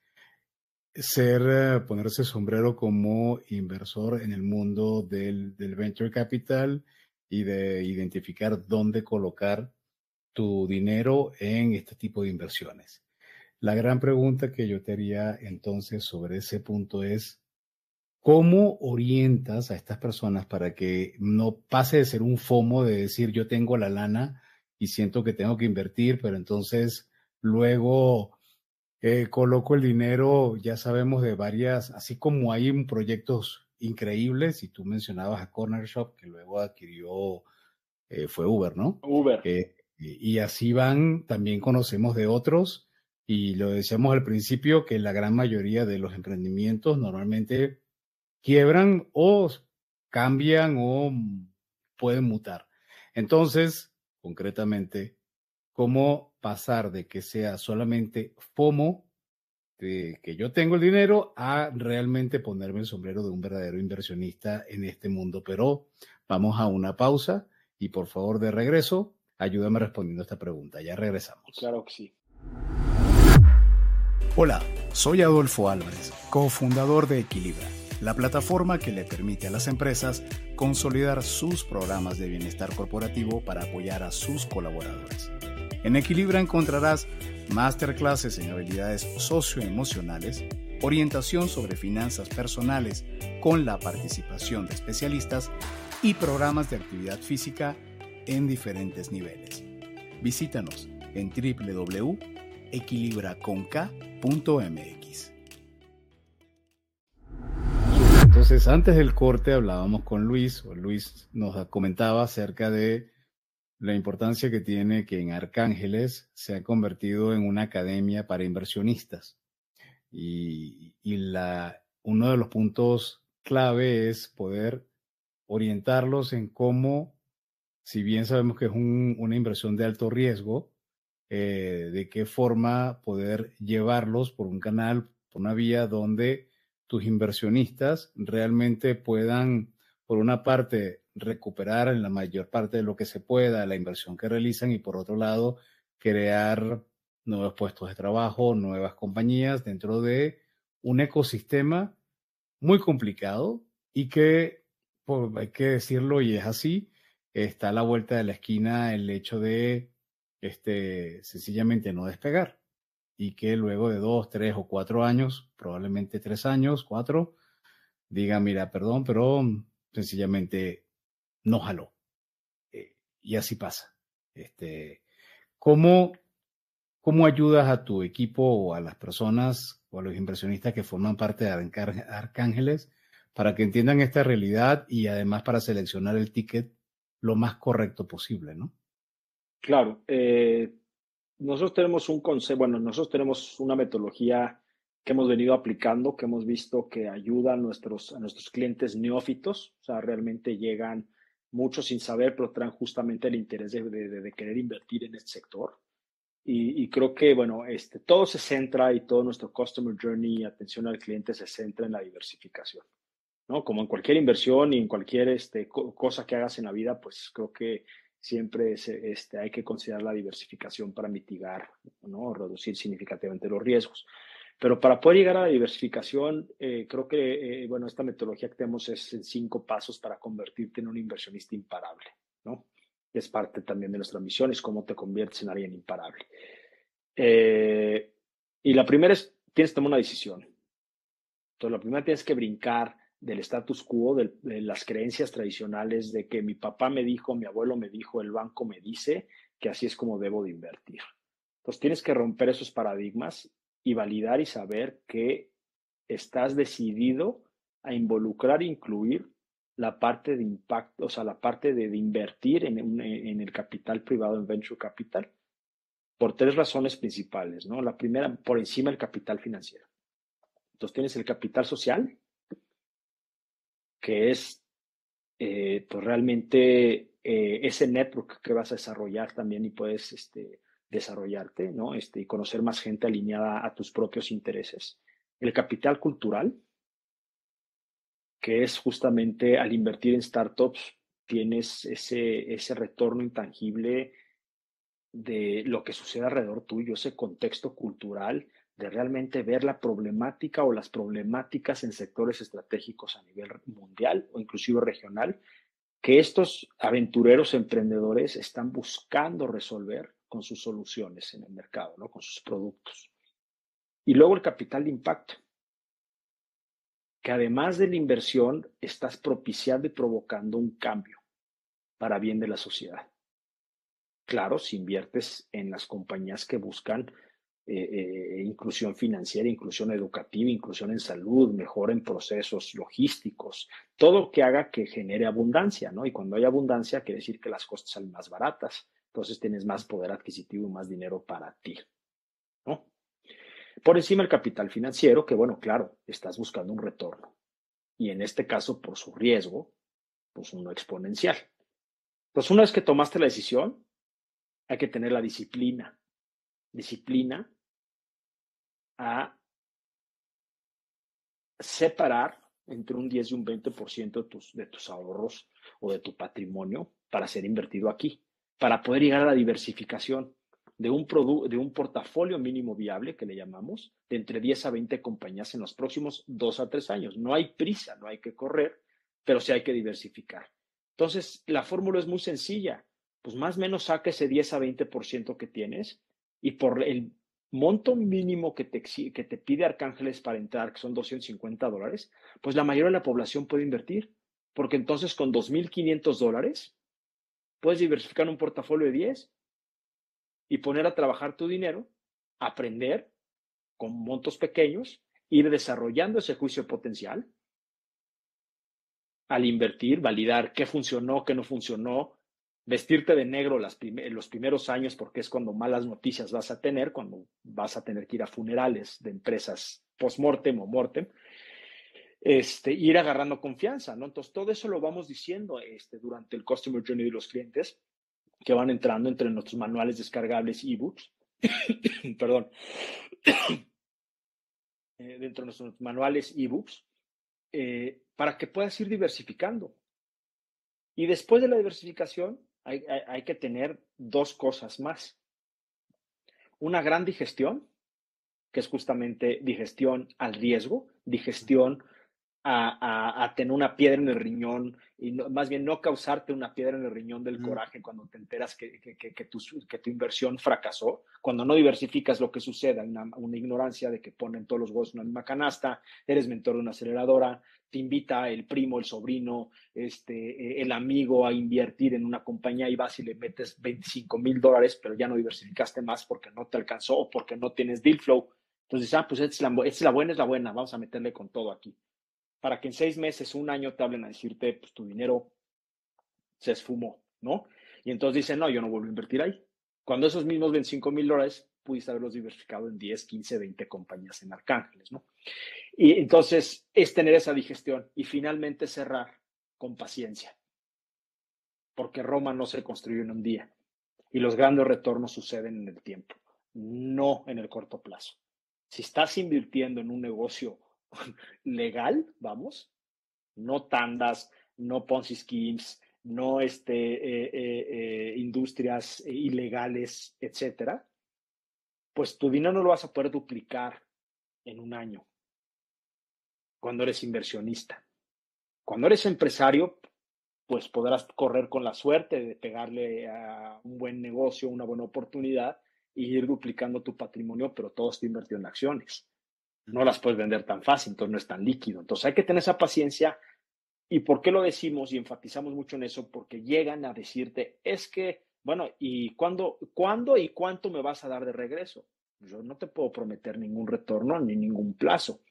ser, eh, ponerse sombrero como inversor en el mundo del, del venture capital y de identificar dónde colocar tu dinero en este tipo de inversiones. La gran pregunta que yo te haría entonces sobre ese punto es, ¿cómo orientas a estas personas para que no pase de ser un FOMO de decir yo tengo la lana y siento que tengo que invertir, pero entonces luego eh, coloco el dinero, ya sabemos de varias, así como hay proyectos increíbles, y tú mencionabas a Corner Shop, que luego adquirió, eh, fue Uber, ¿no? Uber. Eh, y así van, también conocemos de otros y lo decíamos al principio que la gran mayoría de los emprendimientos normalmente quiebran o cambian o pueden mutar. Entonces, concretamente, ¿cómo pasar de que sea solamente FOMO, de que yo tengo el dinero, a realmente ponerme el sombrero de un verdadero inversionista en este mundo? Pero vamos a una pausa y por favor de regreso, ayúdame respondiendo a esta pregunta. Ya regresamos. Claro que sí. Hola, soy Adolfo Álvarez, cofundador de Equilibra, la plataforma que le permite a las empresas consolidar sus programas de bienestar corporativo para apoyar a sus colaboradores. En Equilibra encontrarás masterclasses en habilidades socioemocionales, orientación sobre finanzas personales con la participación de especialistas y programas de actividad física en diferentes niveles. Visítanos en www.equilibraconk.com Entonces, antes del corte hablábamos con Luis, o Luis nos comentaba acerca de la importancia que tiene que en Arcángeles se ha convertido en una academia para inversionistas. Y, la, uno de los puntos clave es poder orientarlos en cómo, si bien sabemos que es una inversión de alto riesgo, eh, de qué forma poder llevarlos por un canal, por una vía donde tus inversionistas realmente puedan, por una parte, recuperar en la mayor parte de lo que se pueda la inversión que realizan y por otro lado, crear nuevos puestos de trabajo, nuevas compañías dentro de un ecosistema muy complicado y que, pues, hay que decirlo y es así, está a la vuelta de la esquina el hecho de este, sencillamente no despegar y que luego de dos, tres o cuatro años, probablemente tres años, cuatro, diga, mira, perdón, pero sencillamente no jaló. Eh, y así pasa. Este, ¿cómo, ¿Cómo ayudas a tu equipo o a las personas o a los inversionistas que forman parte de Arcángeles para que entiendan esta realidad y además para seleccionar el ticket lo más correcto posible, ¿no? Claro. Eh, nosotros tenemos un concepto, bueno, nosotros tenemos una metodología que hemos venido aplicando, que hemos visto que ayuda a nuestros, a nuestros clientes neófitos, o sea, realmente llegan muchos sin saber, pero traen justamente el interés de, de querer invertir en este sector. Y, creo que, bueno, este, todo se centra y todo nuestro customer journey y atención al cliente se centra en la diversificación, ¿no? Como en cualquier inversión y en cualquier este, cosa que hagas en la vida, pues creo que siempre este, hay que considerar la diversificación para mitigar, ¿no? Reducir significativamente los riesgos. Pero para poder llegar a la diversificación, eh, creo que, eh, bueno, esta metodología que tenemos es en cinco pasos para convertirte en un inversionista imparable, ¿no? es parte también de nuestra misión, es cómo te conviertes en alguien imparable. Eh, y la primera es, tienes que tomar una decisión. Entonces, la primera tienes que brincar del status quo, de, las creencias tradicionales de que mi papá me dijo, mi abuelo me dijo, el banco me dice que así es como debo de invertir. Entonces, tienes que romper esos paradigmas y validar y saber que estás decidido a involucrar e incluir la parte de impacto, o sea, la parte de, invertir en, en, el capital privado, en venture capital, por tres razones principales, ¿no? La primera, por encima del capital financiero. Entonces tienes el capital social, que es, eh, pues realmente eh, ese network que vas a desarrollar también y puedes este, desarrollarte, ¿no? Este, y conocer más gente alineada a tus propios intereses. El capital cultural, que es justamente al invertir en startups, tienes ese, ese retorno intangible de lo que sucede alrededor tuyo, ese contexto cultural, de realmente ver la problemática o las problemáticas en sectores estratégicos a nivel mundial o inclusive regional, que estos aventureros emprendedores están buscando resolver con sus soluciones en el mercado, ¿no? con sus productos. Y luego el capital de impacto, que además de la inversión estás propiciando y provocando un cambio para bien de la sociedad. Claro, si inviertes en las compañías que buscan eh, eh, inclusión financiera, inclusión educativa, inclusión en salud, mejor en procesos logísticos, todo que haga que genere abundancia, ¿no? Y cuando hay abundancia, quiere decir que las cosas salen más baratas, entonces tienes más poder adquisitivo y más dinero para ti, ¿no? Por encima el capital financiero, que bueno, claro, estás buscando un retorno. Y en este caso, por su riesgo, pues uno exponencial. Entonces, una vez que tomaste la decisión, hay que tener la disciplina. Disciplina a separar entre un 10 y un 20% de tus, de tus ahorros o de tu patrimonio para ser invertido aquí, para poder llegar a la diversificación de un, de un portafolio mínimo viable, que le llamamos, de entre 10 a 20 compañías en los próximos 2 a 3 años. No hay prisa, no hay que correr, pero sí hay que diversificar. Entonces, la fórmula es muy sencilla. Pues más o menos saca ese 10 a 20% que tienes y por el monto mínimo que te, que te pide Arcángeles para entrar, que son 250 dólares, pues la mayoría de la población puede invertir, porque entonces con 2.500 dólares puedes diversificar un portafolio de 10 y poner a trabajar tu dinero, aprender con montos pequeños, ir desarrollando ese juicio potencial. Al invertir, validar qué funcionó, qué no funcionó, vestirte de negro las los primeros años porque es cuando malas noticias vas a tener, cuando vas a tener que ir a funerales de empresas post-mortem o mortem, este, ir agarrando confianza, ¿no? Entonces, todo eso lo vamos diciendo este, durante el Customer Journey de los clientes que van entrando entre nuestros manuales descargables ebooks, perdón, eh, dentro de nuestros manuales ebooks, eh, para que puedas ir diversificando. Y después de la diversificación, hay, hay, que tener dos cosas más. una gran digestión, que es justamente digestión al riesgo, digestión a, tener una piedra en el riñón y más bien no causarte una piedra en el riñón del coraje cuando te enteras que, que, tu, que, tu, inversión fracasó, cuando no diversificas lo que suceda, una, una ignorancia de que ponen todos los huevos en una misma canasta, eres mentor de una aceleradora, te invita el primo, el sobrino, este, el amigo a invertir en una compañía y vas y le metes 25 mil dólares, pero ya no diversificaste más porque no te alcanzó o porque no tienes deal flow. Entonces, ah, pues es la, es la buena, es la buena, vamos a meterle con todo aquí para que en seis meses, un año te hablen a decirte, pues tu dinero se esfumó, ¿no? Y entonces dicen, no, yo no vuelvo a invertir ahí. Cuando esos mismos 25 mil dólares pudiste haberlos diversificado en 10, 15, 20 compañías en Arcángeles, ¿no? Y entonces es tener esa digestión y finalmente cerrar con paciencia. Porque Roma no se construyó en un día y los grandes retornos suceden en el tiempo, no en el corto plazo. Si estás invirtiendo en un negocio legal, vamos, no tandas, no Ponzi schemes, no este, eh, eh, eh, industrias ilegales, etcétera, pues tu dinero no lo vas a poder duplicar en un año. Cuando eres inversionista. Cuando eres empresario, pues podrás correr con la suerte de pegarle a un buen negocio, una buena oportunidad y ir duplicando tu patrimonio, pero todo está invertido en acciones no las puedes vender tan fácil, entonces no es tan líquido. Entonces hay que tener esa paciencia. ¿Y por qué lo decimos y enfatizamos mucho en eso? Porque llegan a decirte, es que, bueno, ¿y cuándo, cuándo y cuánto me vas a dar de regreso? Yo no te puedo prometer ningún retorno ni ningún plazo,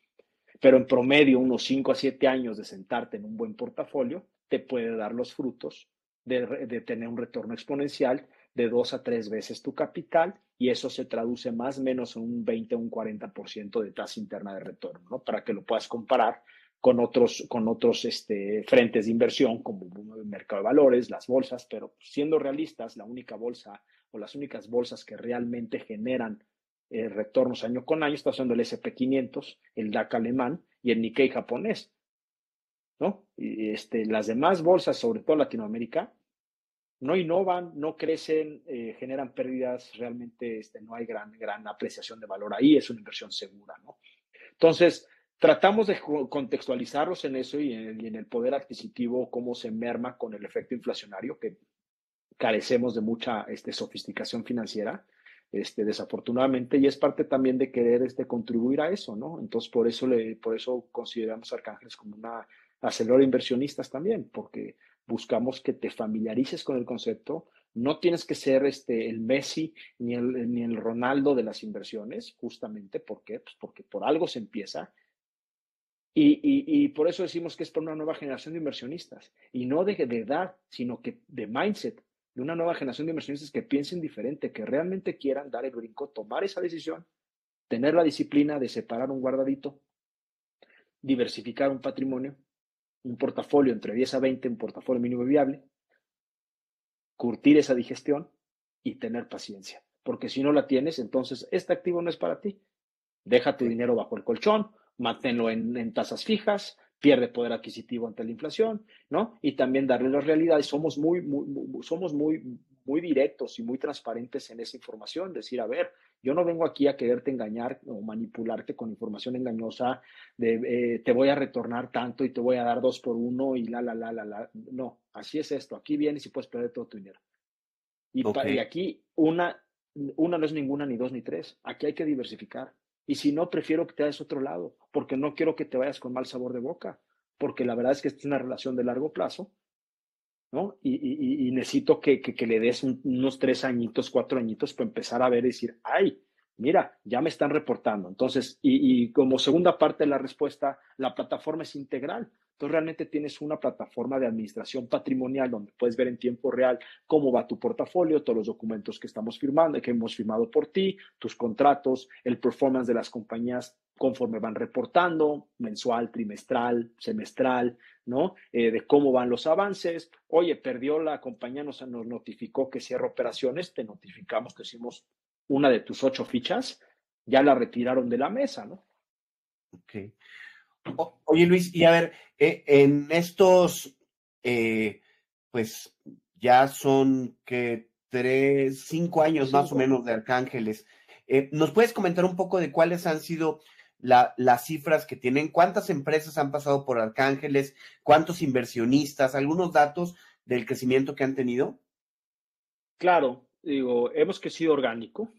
pero en promedio unos 5 a 7 años de sentarte en un buen portafolio te puede dar los frutos de, de tener un retorno exponencial de dos a tres veces tu capital y eso se traduce más o menos en un 20 o un 40% de tasa interna de retorno, ¿no? Para que lo puedas comparar con otros, con otros este, frentes de inversión como el mercado de valores, las bolsas, pero siendo realistas, la única bolsa o las únicas bolsas que realmente generan eh, retornos año con año está siendo el SP500, el DAC alemán y el Nikkei japonés. ¿no? Y este, las demás bolsas, sobre todo Latinoamérica, no innovan, no crecen, eh, generan pérdidas, realmente este, no hay gran, gran apreciación de valor ahí, es una inversión segura. Entonces, tratamos de contextualizarlos en eso y en, el poder adquisitivo, cómo se merma con el efecto inflacionario, que carecemos de mucha este, sofisticación financiera, este, desafortunadamente, y es parte también de querer este, contribuir a eso, ¿no? Entonces, por eso, le, por eso consideramos a Arcángeles como una aceleradora de inversionistas también, porque buscamos que te familiarices con el concepto. No tienes que ser este, el Messi ni el, ni el Ronaldo de las inversiones, justamente. ¿Por qué? Pues porque por algo se empieza. Y, y, por eso decimos que es por una nueva generación de inversionistas. Y no de, de edad, sino que de mindset, de una nueva generación de inversionistas que piensen diferente, que realmente quieran dar el brinco, tomar esa decisión, tener la disciplina de separar un guardadito, diversificar un patrimonio un portafolio entre 10 a 20, un portafolio mínimo viable, curtir esa digestión y tener paciencia. Porque si no la tienes, entonces este activo no es para ti. Deja tu dinero bajo el colchón, manténlo en, tasas fijas, pierde poder adquisitivo ante la inflación, ¿no? Y también darle las realidades. Somos muy, muy, somos muy, muy directos y muy transparentes en esa información. Decir, a ver, yo no vengo aquí a quererte engañar o manipularte con información engañosa de eh, te voy a retornar tanto y te voy a dar dos por uno y la, la, la, la, la. No, así es esto. Aquí vienes y puedes perder todo tu dinero. Y, y aquí una, una no es ninguna, ni dos, ni tres. Aquí hay que diversificar. Y si no, prefiero que te vayas a otro lado, porque no quiero que te vayas con mal sabor de boca, porque la verdad es que esta es una relación de largo plazo ¿no? Y, necesito que, que, le des unos tres añitos, cuatro añitos para empezar a ver y decir, ay, mira, ya me están reportando. Entonces, y, como segunda parte de la respuesta, la plataforma es integral. Entonces, realmente tienes una plataforma de administración patrimonial donde puedes ver en tiempo real cómo va tu portafolio, todos los documentos que estamos firmando, que hemos firmado por ti, tus contratos, el performance de las compañías conforme van reportando, mensual, trimestral, semestral, ¿no? Eh, de cómo van los avances. Oye, perdió la compañía, nos, nos notificó que cierra operaciones, te notificamos que hicimos una de tus ocho fichas, ya la retiraron de la mesa, ¿no? Ok. oye, Luis, y a ver, eh, en estos, eh, pues ya son que tres, cinco años más o menos de Arcángeles. Eh, ¿Nos puedes comentar un poco de cuáles han sido las cifras que tienen? ¿Cuántas empresas han pasado por Arcángeles? ¿Cuántos inversionistas? ¿Algunos datos del crecimiento que han tenido? Claro, digo, hemos crecido orgánico.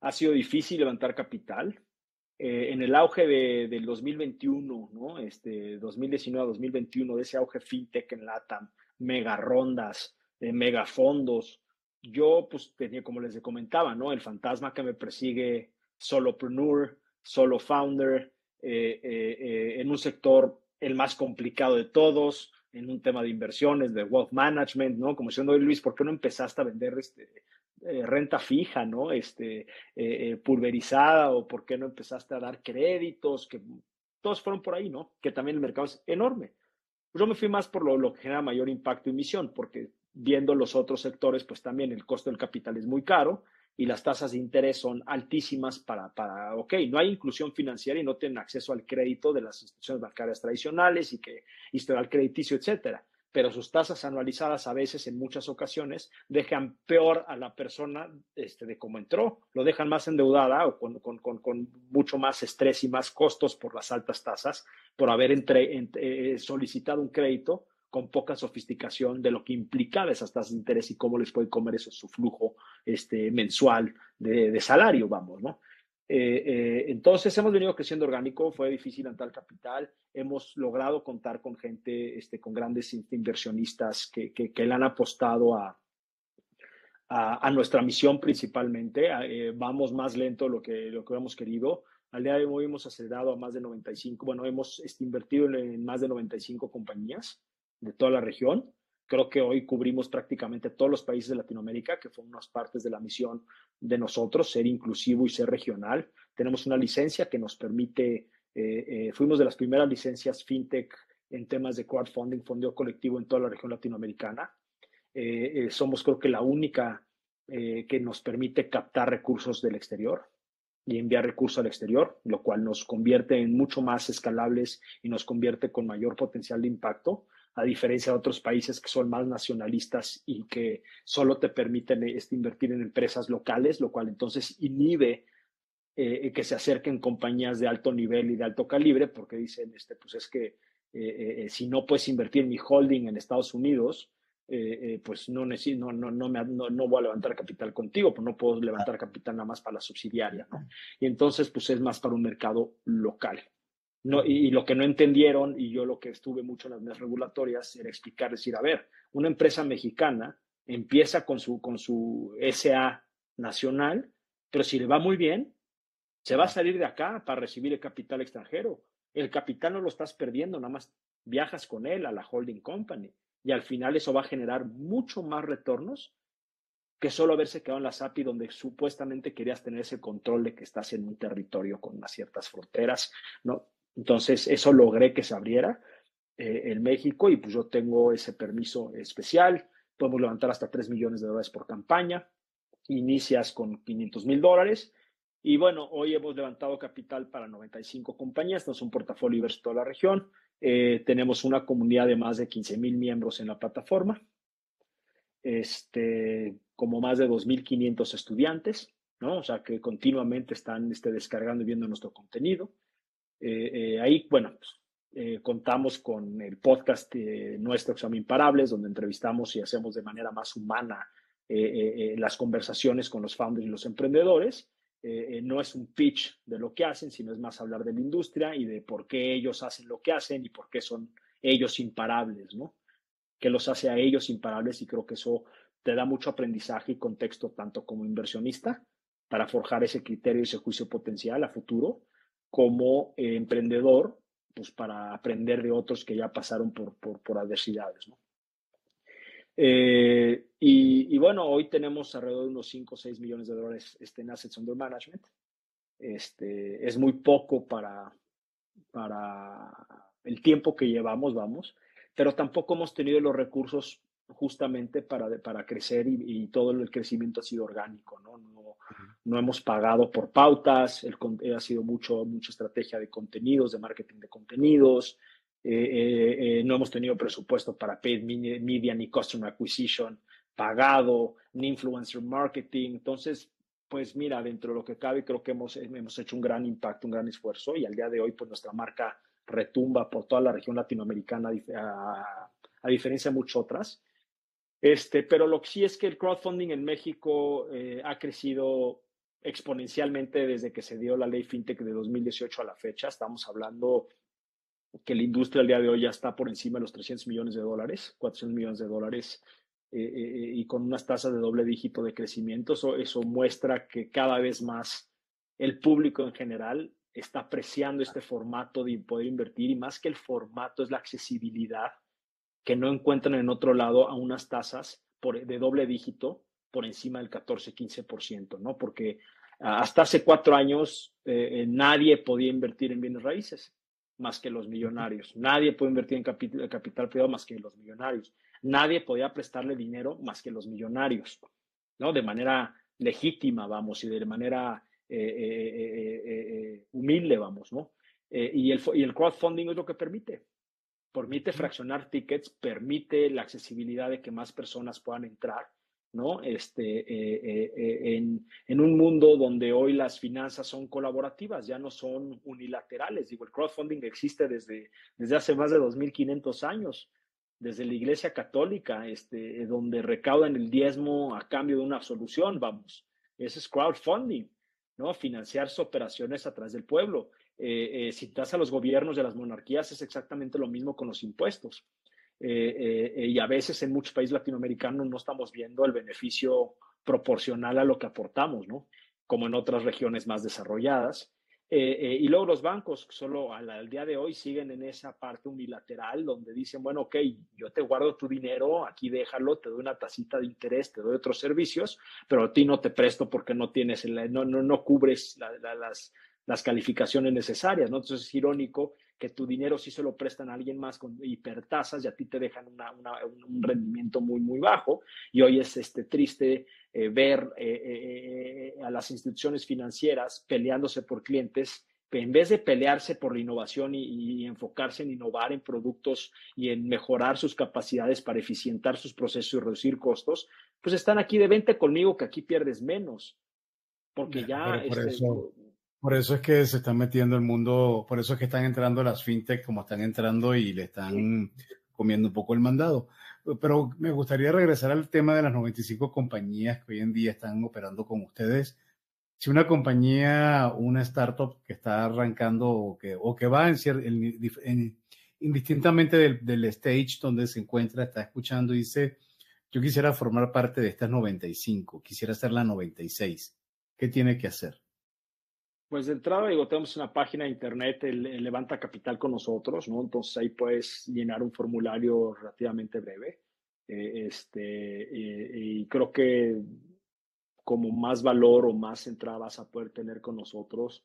Ha sido difícil levantar capital. Eh, en el auge de, del 2021, ¿no? Este, 2019 a 2021, de ese auge fintech en LATAM, mega rondas, eh, mega fondos, yo pues tenía, como les comentaba, ¿no? El fantasma que me persigue, solopreneur, solo founder, eh, en un sector el más complicado de todos, en un tema de inversiones, de wealth management, ¿no? Como diciendo, Luis, ¿por qué no empezaste a vender este, eh, renta fija, ¿no? Este, eh, eh, pulverizada o por qué no empezaste a dar créditos, que todos fueron por ahí, ¿no? Que también el mercado es enorme. Yo me fui más por lo, lo que genera mayor impacto y misión, porque viendo los otros sectores, pues también el costo del capital es muy caro y las tasas de interés son altísimas para, para, ok, no hay inclusión financiera y no tienen acceso al crédito de las instituciones bancarias tradicionales y que historial crediticio, etcétera. Pero sus tasas anualizadas a veces, en muchas ocasiones, dejan peor a la persona este, de cómo entró, lo dejan más endeudada o con, con, con, mucho más estrés y más costos por las altas tasas, por haber entre, eh, solicitado un crédito con poca sofisticación de lo que implicaba esas tasas de interés y cómo les puede comer eso su flujo este, mensual de, salario, vamos, ¿no? Eh, eh, entonces hemos venido creciendo orgánico, fue difícil entrar capital, hemos logrado contar con gente, este, con grandes inversionistas que, que, le han apostado a, a, nuestra misión principalmente. Eh, vamos más lento lo que, lo que hemos querido. Al día de hoy hemos acelerado a más de 95, bueno, hemos este, invertido en más de 95 compañías de toda la región. Creo que hoy cubrimos prácticamente todos los países de Latinoamérica, que fue unas partes de la misión de nosotros, ser inclusivo y ser regional. Tenemos una licencia que nos permite, eh, eh, fuimos de las primeras licencias fintech en temas de crowdfunding, fondeo colectivo en toda la región latinoamericana. Eh, somos creo que la única que nos permite captar recursos del exterior y enviar recursos al exterior, lo cual nos convierte en mucho más escalables y nos convierte con mayor potencial de impacto a diferencia de otros países que son más nacionalistas y que solo te permiten este, invertir en empresas locales, lo cual entonces inhibe eh, que se acerquen compañías de alto nivel y de alto calibre, porque dicen, este, pues es que eh, eh, si no puedes invertir mi holding en Estados Unidos, pues no, necesito, no, no, no, no, voy a levantar capital contigo, pues no puedo levantar capital nada más para la subsidiaria, ¿no? Y entonces, pues es más para un mercado local. No, y, lo que no entendieron, y yo lo que estuve mucho en las mesas regulatorias, era explicar, decir, a ver, una empresa mexicana empieza con su, con su SA nacional, pero si le va muy bien, se va a salir de acá para recibir el capital extranjero. El capital no lo estás perdiendo, nada más viajas con él a la holding company. Y al final eso va a generar mucho más retornos que solo haberse quedado en la SAPI donde supuestamente querías tener ese control de que estás en un territorio con unas ciertas fronteras, ¿no? Entonces, eso logré que se abriera eh, en México y pues yo tengo ese permiso especial. Podemos levantar hasta 3 millones de dólares por campaña. Inicias con 500 mil dólares. Y bueno, hoy hemos levantado capital para 95 compañías. Tenemos un portafolio diverso toda la región. Eh, tenemos una comunidad de más de 15 mil miembros en la plataforma. Este, como más de 2.500 estudiantes, ¿no? O sea, que continuamente están este, descargando y viendo nuestro contenido. Eh, eh, ahí, bueno, eh, contamos con el podcast nuestro que se Imparables, donde entrevistamos y hacemos de manera más humana las conversaciones con los founders y los emprendedores. no es un pitch de lo que hacen, sino es más hablar de la industria y de por qué ellos hacen lo que hacen y por qué son ellos imparables, ¿no? ¿Qué los hace a ellos imparables? Y creo que eso te da mucho aprendizaje y contexto tanto como inversionista para forjar ese criterio y ese juicio potencial a futuro como eh, emprendedor, pues para aprender de otros que ya pasaron por, por, adversidades. ¿no? Eh, y, bueno, hoy tenemos alrededor de unos 5 o 6 millones de dólares este, en Assets Under Management. Este, es muy poco para, para el tiempo que llevamos, vamos, pero tampoco hemos tenido los recursos justamente para, para crecer y, y todo el crecimiento ha sido orgánico, ¿no? no no hemos pagado por pautas, el, ha sido mucho, mucha estrategia de contenidos, de marketing de contenidos, eh, eh, eh, no hemos tenido presupuesto para paid media ni customer acquisition pagado, ni influencer marketing. Entonces, pues mira, dentro de lo que cabe, creo que hemos, hemos hecho un gran impacto, un gran esfuerzo y al día de hoy, pues nuestra marca retumba por toda la región latinoamericana, a, a diferencia de muchas otras. Este, pero lo que sí es que el crowdfunding en México eh, ha crecido exponencialmente desde que se dio la ley FinTech de 2018 a la fecha. Estamos hablando que la industria al día de hoy ya está por encima de los 300 millones de dólares, 400 millones de dólares eh, eh, y con unas tasas de doble dígito de crecimiento. Eso, eso muestra que cada vez más el público en general está apreciando este formato de poder invertir y más que el formato es la accesibilidad que no encuentran en otro lado a unas tasas por, de doble dígito por encima del 14-15%, ¿no? Porque hasta hace cuatro años eh, nadie podía invertir en bienes raíces más que los millonarios. Nadie puede invertir en capital, capital privado más que los millonarios nadie podía prestarle dinero más que los millonarios, ¿no? De manera legítima, vamos, y de manera eh, eh, eh, humilde, vamos, ¿no? y, el, y el crowdfunding es lo que permite. Permite fraccionar tickets, permite la accesibilidad de que más personas puedan entrar, ¿no? Este, en, en, un mundo donde hoy las finanzas son colaborativas, ya no son unilaterales. Digo, el crowdfunding existe desde, desde hace más de 2.500 años desde la Iglesia Católica, este, donde recaudan el diezmo a cambio de una solución, vamos. Ese es crowdfunding, ¿no? Financiar sus operaciones a través del pueblo. Eh, eh, si estás a los gobiernos de las monarquías, es exactamente lo mismo con los impuestos. Eh, y a veces en muchos países latinoamericanos no estamos viendo el beneficio proporcional a lo que aportamos, ¿no? Como en otras regiones más desarrolladas. Eh, eh, y luego los bancos solo al, día de hoy siguen en esa parte unilateral donde dicen, bueno, ok, yo te guardo tu dinero, aquí déjalo, te doy una tacita de interés, te doy otros servicios, pero a ti no te presto porque no tienes, no, no, no cubres las, las calificaciones necesarias, ¿no? Entonces es irónico que tu dinero sí se lo prestan a alguien más con hipertasas y a ti te dejan un rendimiento muy, muy bajo. Y hoy es este, triste eh, ver eh, eh, a las instituciones financieras peleándose por clientes en vez de pelearse por la innovación y, enfocarse en innovar en productos y en mejorar sus capacidades para eficientar sus procesos y reducir costos, pues están aquí de venta conmigo que aquí pierdes menos. Porque ya... Por eso es que se están metiendo el mundo, por eso es que están entrando las fintech como están entrando y le están comiendo un poco el mandado. Pero me gustaría regresar al tema de las 95 compañías que hoy en día están operando con ustedes. Si una compañía, una startup que está arrancando o que, o que va en, en, indistintamente del, del, stage donde se encuentra, está escuchando y dice, yo quisiera formar parte de estas 95, quisiera ser la 96, ¿qué tiene que hacer? Pues de entrada, digo, tenemos una página de internet, el, Levanta Capital con nosotros, ¿no? Entonces ahí puedes llenar un formulario relativamente breve. Eh, este, eh, y creo que como más valor o más entrada vas a poder tener con nosotros,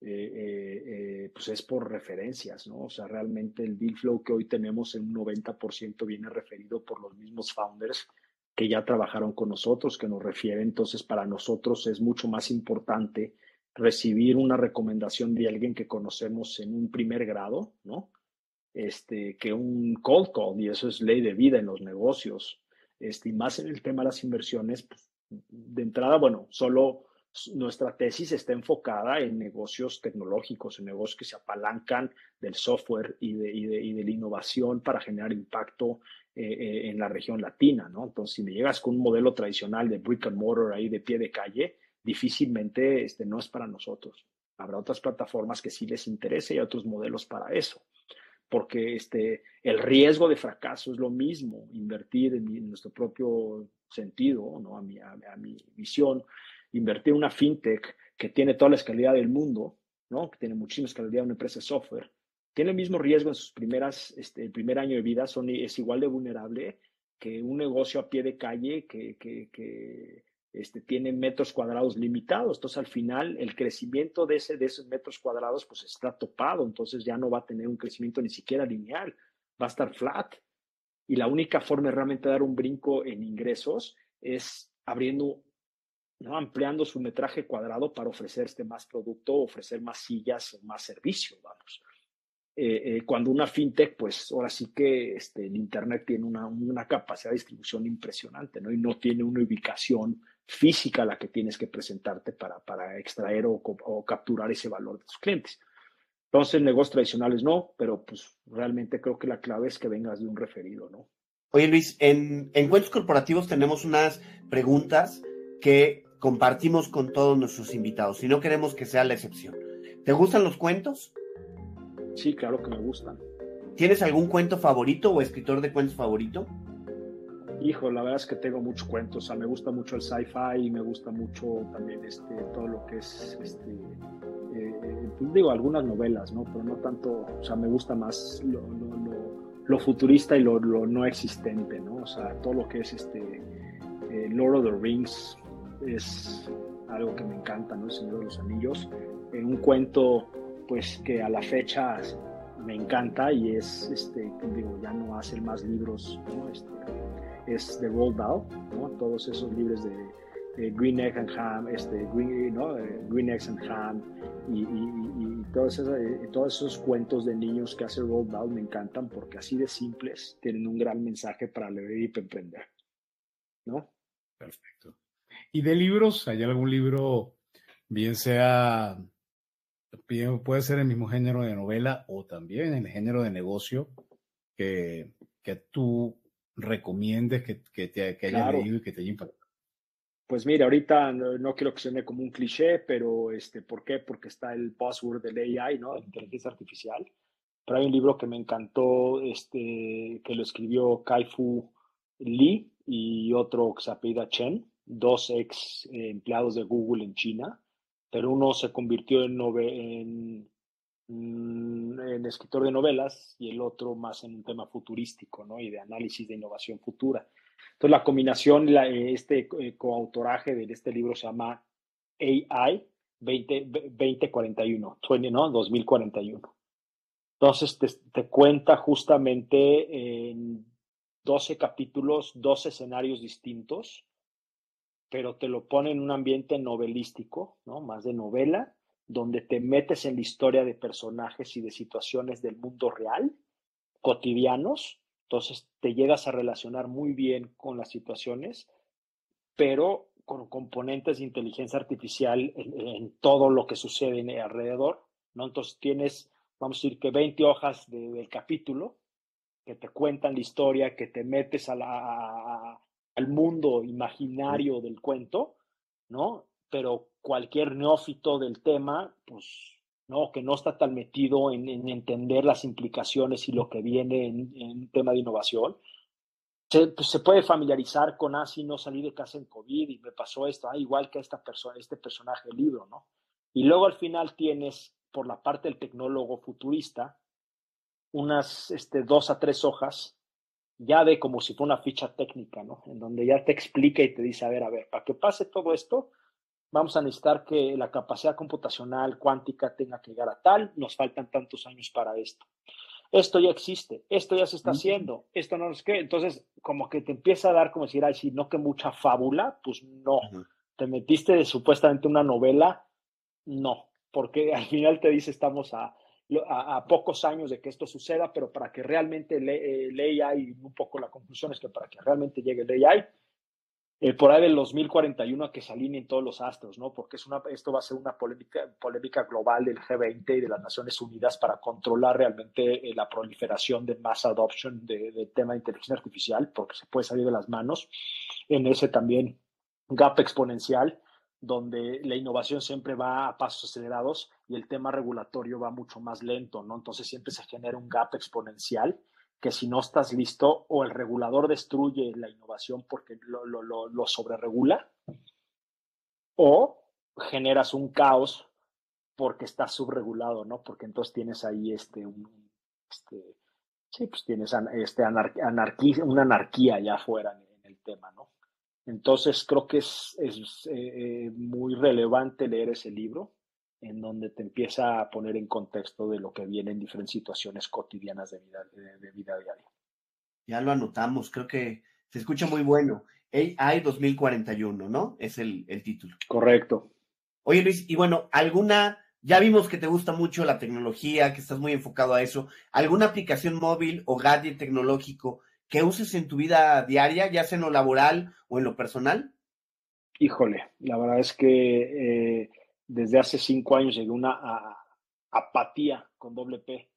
eh, pues es por referencias, ¿no? O sea, realmente el deal flow que hoy tenemos en un 90% viene referido por los mismos founders que ya trabajaron con nosotros, que nos refieren. Entonces, para nosotros es mucho más importante recibir una recomendación de alguien que conocemos en un primer grado, ¿no? Este, que un cold call, y eso es ley de vida en los negocios, este, y más en el tema de las inversiones, pues, de entrada, bueno, solo nuestra tesis está enfocada en negocios tecnológicos, en negocios que se apalancan del software y de, y de, y de la innovación para generar impacto eh, eh, en la región latina, ¿no? Entonces, si me llegas con un modelo tradicional de brick and mortar ahí de pie de calle, difícilmente este, no es para nosotros. Habrá otras plataformas que sí les interese y otros modelos para eso, porque este, el riesgo de fracaso es lo mismo, invertir en, nuestro propio sentido, ¿no? a, mi, a, mi visión, invertir en una fintech que tiene toda la escalidad del mundo, ¿no? que tiene muchísima escalidad, una empresa de software, tiene el mismo riesgo en sus primeras, este, primer año de vida, son, es igual de vulnerable que un negocio a pie de calle que este, tiene metros cuadrados limitados. Entonces, al final, el crecimiento de, ese, de esos metros cuadrados pues está topado, entonces ya no va a tener un crecimiento ni siquiera lineal, va a estar flat. Y la única forma de realmente dar un brinco en ingresos es abriendo, ¿no? ampliando su metraje cuadrado para ofrecer este más producto, ofrecer más sillas, más servicio, vamos. Eh, eh, cuando una fintech, pues ahora sí que este, el Internet tiene una, una, capacidad de distribución impresionante, ¿no? Y no tiene una ubicación física la que tienes que presentarte para, para extraer o, o capturar ese valor de tus clientes. Entonces, negocios tradicionales no, pero pues realmente creo que la clave es que vengas de un referido, ¿no? Oye Luis, en, en cuentos corporativos tenemos unas preguntas que compartimos con todos nuestros invitados y no queremos que sea la excepción. ¿Te gustan los cuentos? Sí, claro que me gustan. ¿Tienes algún cuento favorito o escritor de cuentos favorito? Hijo, la verdad es que tengo muchos cuentos. O sea, me gusta mucho el sci-fi y me gusta mucho también este, todo lo que es, este, eh, pues digo, algunas novelas, ¿no? Pero no tanto, o sea, me gusta más lo, futurista y lo, no existente, ¿no? O sea, todo lo que es este eh, Lord of the Rings es algo que me encanta, ¿no? El Señor de los Anillos. En un cuento, pues que a la fecha me encanta y es, este, digo, ya no hace más libros, ¿no? Este, es The Roald Dahl, ¿no? Todos esos libros de, Green Egg and Ham, este, Green, ¿no? Eh, Green Eggs and Ham y, todos, esos, eh, todos, esos, cuentos de niños que hace Roald Dahl me encantan porque así de simples tienen un gran mensaje para leer y para emprender, ¿no? Perfecto. ¿Y de libros? ¿Hay algún libro, bien sea, puede ser el mismo género de novela o también el género de negocio que, que tú recomiendes que, que te que hayas leído y que te haya impactado? Pues mira, ahorita no, quiero que suene como un cliché, pero este, ¿por qué? Porque está el buzzword del AI, ¿no? inteligencia artificial. Pero hay un libro que me encantó, este, que lo escribió Kai-Fu Lee y otro que se apellida Chen, dos ex empleados de Google en China, pero uno se convirtió en, en en escritor de novelas y el otro más en un tema futurístico, ¿no? Y de análisis de innovación futura. Entonces, la combinación, este eh, coautoraje de este libro se llama AI 20, 2041, 20, ¿no? 2041. Entonces, te, te cuenta justamente en 12 capítulos, 12 escenarios distintos, pero te lo pone en un ambiente novelístico, ¿no? Más de novela, donde te metes en la historia de personajes y de situaciones del mundo real, cotidianos, entonces te llegas a relacionar muy bien con las situaciones, pero con componentes de inteligencia artificial en, todo lo que sucede alrededor, ¿no? Entonces tienes, vamos a decir que 20 hojas del capítulo que te cuentan la historia, que te metes a la, al mundo imaginario del cuento, ¿no? Pero cualquier neófito del tema, pues, ¿no? Que no está tan metido en, entender las implicaciones y lo que viene en, un tema de innovación, se, pues, se, puede familiarizar con, ah, no salí de casa en COVID y me pasó esto, ah, igual que esta persona, este personaje del libro, ¿no? Y luego al final tienes, por la parte del tecnólogo futurista, unas este, dos a tres hojas ya de como si fuera una ficha técnica, ¿no? En donde ya te explica y te dice, a ver, a ver, para que pase todo esto, vamos a necesitar que la capacidad computacional cuántica tenga que llegar a tal, nos faltan tantos años para esto. Esto ya existe, esto ya se está haciendo, esto no es que, entonces como que te empieza a dar como decir, ay, si no que mucha fábula, pues no, te metiste de supuestamente una novela, no, porque al final te dice estamos a, a, pocos años de que esto suceda, pero para que realmente le, eh, AI, un poco la conclusión es que para que realmente llegue el AI, eh, por ahí del 2041 a que se alineen todos los astros, ¿no? Porque es una, esto va a ser una polémica, polémica global del G20 y de las Naciones Unidas para controlar realmente eh, la proliferación de mass adoption del de tema de inteligencia artificial, porque se puede salir de las manos. En ese también gap exponencial, donde la innovación siempre va a pasos acelerados y el tema regulatorio va mucho más lento, ¿no? Entonces siempre se genera un gap exponencial que si no estás listo o el regulador destruye la innovación porque lo, lo, lo, sobreregula o generas un caos porque estás subregulado, ¿no? Porque entonces tienes ahí este, un, este sí, pues tienes este anarquía, una anarquía allá afuera en, el tema, ¿no? Entonces creo que es, es eh, muy relevante leer ese libro en donde te empieza a poner en contexto de lo que viene en diferentes situaciones cotidianas de vida, de, vida diaria. Ya lo anotamos, creo que se escucha muy bueno. AI 2041, ¿no? Es el, el título. Correcto. Oye Luis, y bueno, ¿alguna, ya vimos que te gusta mucho la tecnología, que estás muy enfocado a eso, ¿alguna aplicación móvil o gadget tecnológico que uses en tu vida diaria, ya sea en lo laboral o en lo personal? Híjole, la verdad es que eh, desde hace cinco años llegué a una apatía con doble P.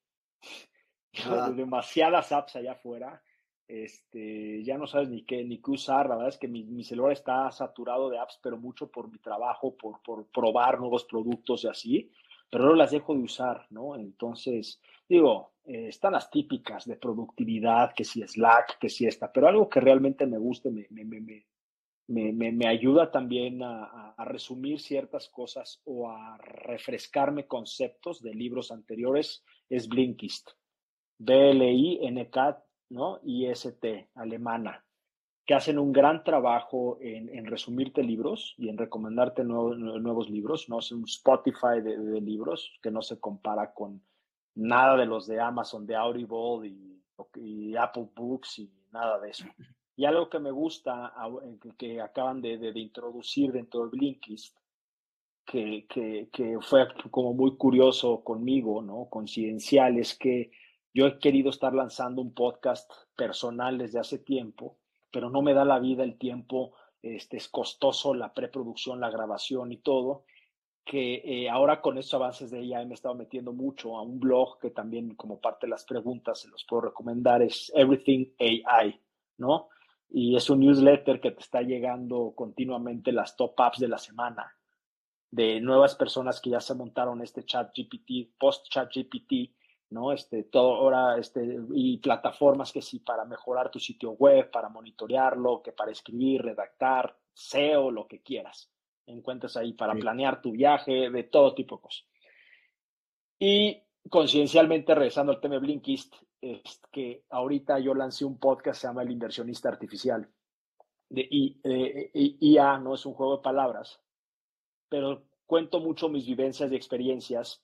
Demasiadas apps allá afuera. Este, ya no sabes ni qué, ni qué usar. La verdad es que mi, celular está saturado de apps, pero mucho por mi trabajo, por, por probar nuevos productos y así, pero no las dejo de usar, ¿no? Entonces, digo, eh, están las típicas de productividad, que si Slack, que si esta, pero algo que realmente me guste, me, me, me, me ayuda también a, resumir ciertas cosas o a refrescarme conceptos de libros anteriores, es Blinkist. B-L-I-N-K, ¿no? I-S-T, alemana, que hacen un gran trabajo en, en resumirte libros y en recomendarte nuevos libros, ¿no? Es un Spotify de libros que no se compara con nada de los de Amazon, de Audible y, Apple Books y nada de eso. Y algo que me gusta, que acaban de, de, introducir dentro de Blinkist, que, que, que, fue como muy curioso conmigo, ¿no? Coincidencial, es que yo he querido estar lanzando un podcast personal desde hace tiempo, pero no me da la vida el tiempo, este, es costoso la preproducción, la grabación y todo que eh, ahora con estos avances de AI me he estado metiendo mucho a un blog que también como parte de las preguntas se los puedo recomendar, es Everything AI, ¿no? Y es un newsletter que te está llegando continuamente las top apps de la semana de nuevas personas que ya se montaron este chat GPT, post chat GPT, ¿no? Este, todo ahora, este, y plataformas que sí, para mejorar tu sitio web, para monitorearlo, que para escribir, redactar, SEO, lo que quieras encuentres ahí para planear tu viaje, de todo tipo de cosas. Y concienciamente, regresando al tema de Blinkist, es que ahorita yo lancé un podcast que se llama El Inversionista Artificial. De IA, no es un juego de palabras, pero cuento mucho mis vivencias y experiencias,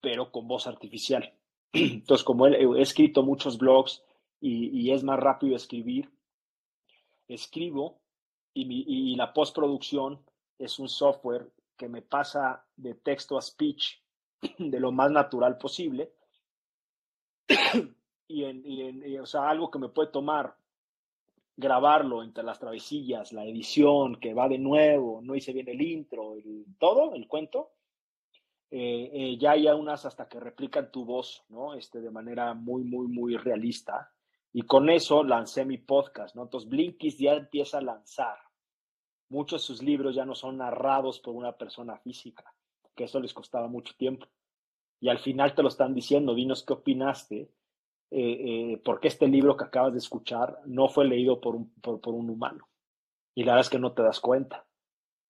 pero con voz artificial. Entonces, como he, escrito muchos blogs y, es más rápido escribir, escribo y la postproducción es un software que me pasa de texto a speech de lo más natural posible. y, en, o sea, algo que me puede tomar grabarlo entre las travesillas, la edición, que va de nuevo, no hice bien el intro, el, todo, el cuento. Eh, eh, ya hay unas hasta que replican tu voz, ¿no? Este, de manera muy, muy, muy realista. Y con eso lancé mi podcast, ¿no? Entonces Blinkist ya empieza a lanzar Muchos de sus libros ya no son narrados por una persona física, que eso les costaba mucho tiempo. Y al final te lo están diciendo, dinos qué opinaste, eh, eh, porque este libro que acabas de escuchar no fue leído por un, por, un humano. Y la verdad es que no te das cuenta.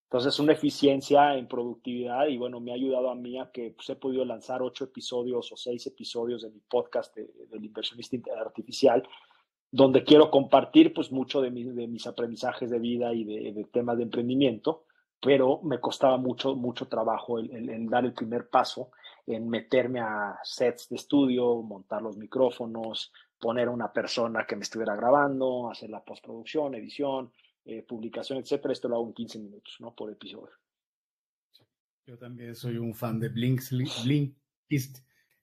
Entonces, una eficiencia en productividad y bueno, me ha ayudado a mí a que pues, he podido lanzar ocho episodios o seis episodios de mi podcast del inversionista artificial donde quiero compartir pues mucho de, de mis aprendizajes de vida y de, temas de emprendimiento, pero me costaba mucho, mucho trabajo el, dar el primer paso en meterme a sets de estudio, montar los micrófonos, poner a una persona que me estuviera grabando, hacer la postproducción, edición, eh, publicación, etcétera. Esto lo hago en 15 minutos, ¿no? Por episodio. Yo también soy un fan de Blinkist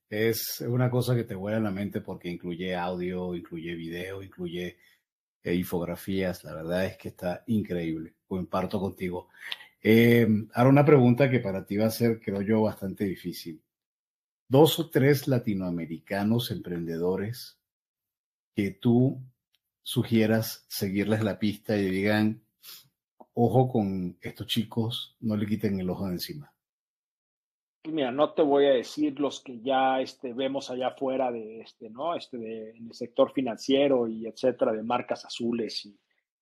es una cosa que te vuela la mente porque incluye audio, incluye video, incluye eh, infografías. La verdad es que está increíble. Comparto contigo. Eh, ahora una pregunta que para ti va a ser, creo yo, bastante difícil. Dos o tres latinoamericanos emprendedores que tú sugieras seguirles la pista y digan, ojo con estos chicos, no le quiten el ojo de encima. Pues mira, no te voy a decir los que ya este, vemos allá afuera de este, ¿no? Este, de, en el sector financiero y etcétera, de marcas azules y,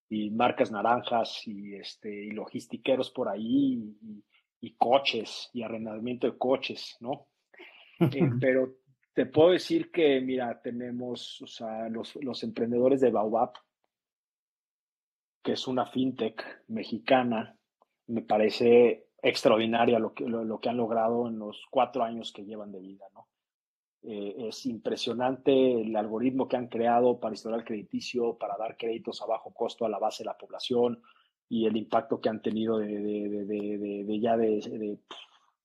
y marcas naranjas y, este, y logistiqueros por ahí y, coches y arrendamiento de coches, ¿no? Eh, pero te puedo decir que, mira, tenemos o sea, los, los emprendedores de Baobab, que es una fintech mexicana, me parece extraordinaria lo que, lo, que han logrado en los cuatro años que llevan de vida, ¿no? Eh, es impresionante el algoritmo que han creado para historial crediticio, para dar créditos a bajo costo a la base de la población y el impacto que han tenido de, de, de, de ya de,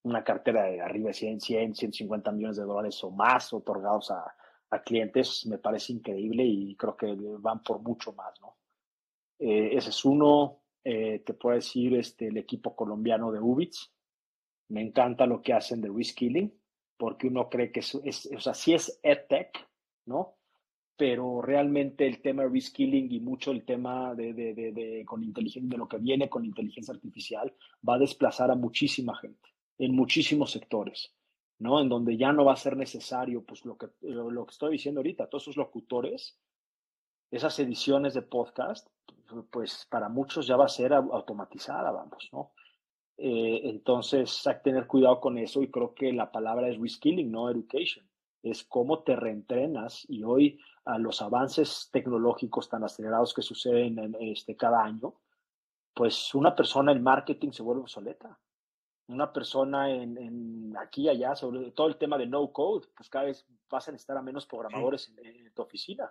una cartera de arriba de 100, 100, 150 millones de dólares o más otorgados a, a clientes, me parece increíble y creo que van por mucho más, ¿no? Eh, ese es uno. Eh, te puedo decir este, el equipo colombiano de Ubits. Me encanta lo que hacen de reskilling, porque uno cree que es, es o sea, sí es EdTech, ¿no? Pero realmente el tema de reskilling y mucho el tema de, de, de, de, con inteligencia, de lo que viene con inteligencia artificial va a desplazar a muchísima gente en muchísimos sectores, ¿no? En donde ya no va a ser necesario, pues lo que, lo que estoy diciendo ahorita, todos esos locutores, esas ediciones de podcast, pues para muchos ya va a ser automatizada, vamos, ¿no? Eh, entonces hay que tener cuidado con eso y creo que la palabra es reskilling, no education. Es cómo te reentrenas y hoy a los avances tecnológicos tan acelerados que suceden en este, cada año, pues una persona en marketing se vuelve obsoleta. Una persona en, en aquí y allá, sobre todo el tema de no code, pues cada vez vas a necesitar a menos programadores en, en tu oficina.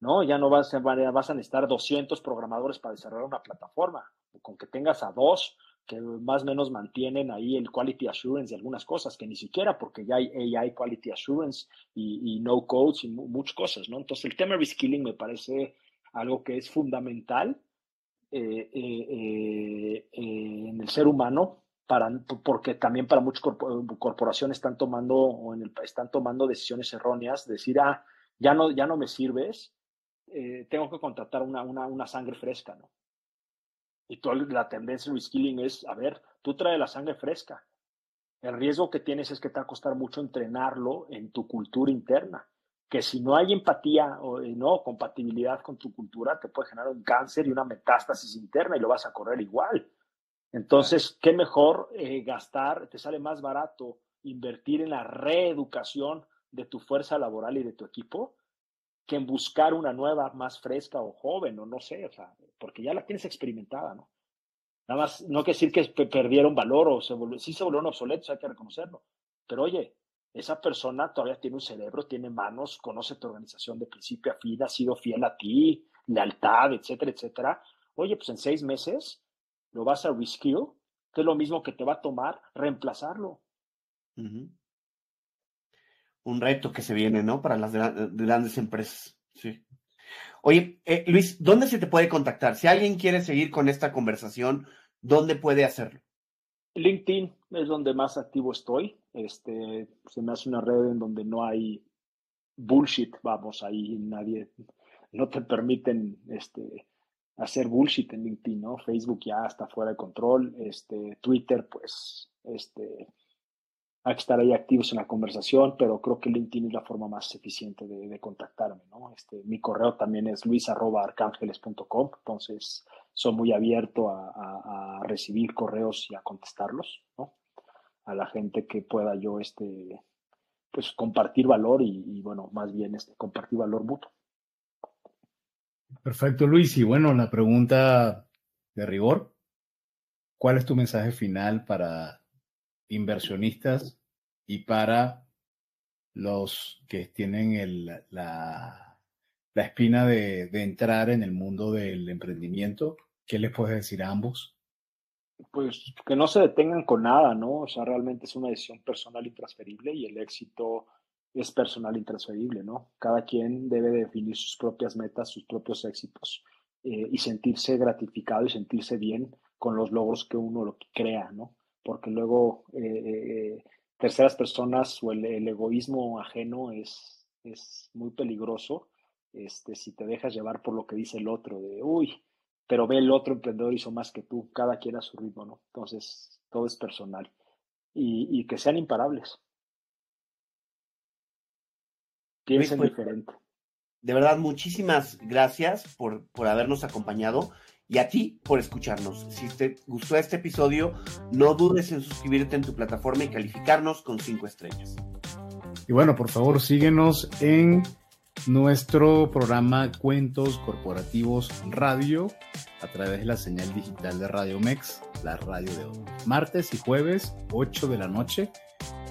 ¿no? Ya no vas a, vas a necesitar 200 programadores para desarrollar una plataforma. Con que tengas a dos que más o menos mantienen ahí el quality assurance de algunas cosas, que ni siquiera, porque ya hay AI quality assurance y, y no codes y muchas cosas, ¿no? Entonces el tema de reskilling me parece algo que es fundamental eh, eh, eh, en el ser humano, para, porque también para muchas corporaciones están tomando, o en el, están tomando decisiones erróneas, decir, ah, ya no, ya no me sirves, eh, tengo que contratar una, una, una, sangre fresca, ¿no? Y toda la tendencia en reskilling es, a ver, tú trae la sangre fresca. El riesgo que tienes es que te va a costar mucho entrenarlo en tu cultura interna. Que si no hay empatía o eh, no compatibilidad con tu cultura, te puede generar un cáncer y una metástasis interna y lo vas a correr igual. Entonces, ¿qué mejor eh, gastar? Te sale más barato invertir en la reeducación de tu fuerza laboral y de tu equipo que en buscar una nueva más fresca o joven, o no sé, o sea, porque ya la tienes experimentada, ¿no? Nada más, no quiere decir que perdieron valor o se volvió, sí se volvieron obsoletos, hay que reconocerlo. Pero oye, esa persona todavía tiene un cerebro, tiene manos, conoce tu organización de principio a fin, ha sido fiel a ti, lealtad, etcétera, etcétera. Oye, pues en seis meses lo vas a reskill, que es lo mismo que te va a tomar reemplazarlo. Uh un reto que se viene, ¿no? Para las grandes empresas. Sí. Oye, eh, Luis, ¿dónde se te puede contactar? Si alguien quiere seguir con esta conversación, ¿dónde puede hacerlo? LinkedIn es donde más activo estoy. Este, se me hace una red en donde no hay bullshit, vamos, ahí nadie, no te permiten este, hacer bullshit en LinkedIn, ¿no? Facebook ya está fuera de control, este, Twitter, pues, este, hay que estar ahí activos en la conversación, pero creo que LinkedIn es la forma más eficiente de, contactarme, ¿no? Este, mi correo también es luis.arcángeles.com, entonces soy muy abierto a, recibir correos y a contestarlos, ¿no? A la gente que pueda yo, este, pues, compartir valor y, y bueno, más bien, este, compartir valor mutuo. Perfecto, Luis. Y bueno, la pregunta de rigor, ¿cuál es tu mensaje final para inversionistas y para los que tienen la, la, espina de, de, entrar en el mundo del emprendimiento? ¿Qué les puedes decir a ambos? Pues que no se detengan con nada, ¿no? O sea, realmente es una decisión personal intransferible y el éxito es personal intransferible, ¿no? Cada quien debe definir sus propias metas, sus propios éxitos eh, y sentirse gratificado y sentirse bien con los logros que uno lo crea, ¿no? Porque luego eh, eh, terceras personas o el, el, egoísmo ajeno es, es muy peligroso este, si te dejas llevar por lo que dice el otro, de, uy, pero ve el otro emprendedor hizo más que tú, cada quien a su ritmo, ¿no? Entonces, todo es personal. Y, y que sean imparables. Piensen pues, diferente. De verdad, muchísimas gracias por, por habernos acompañado y a ti por escucharnos. Si te gustó este episodio, no dudes en suscribirte en tu plataforma y calificarnos con cinco estrellas. Y bueno, por favor, síguenos en nuestro programa Cuentos Corporativos Radio a través de la señal digital de Radio Mex, la radio de hoy. Martes y jueves, 8 de la noche,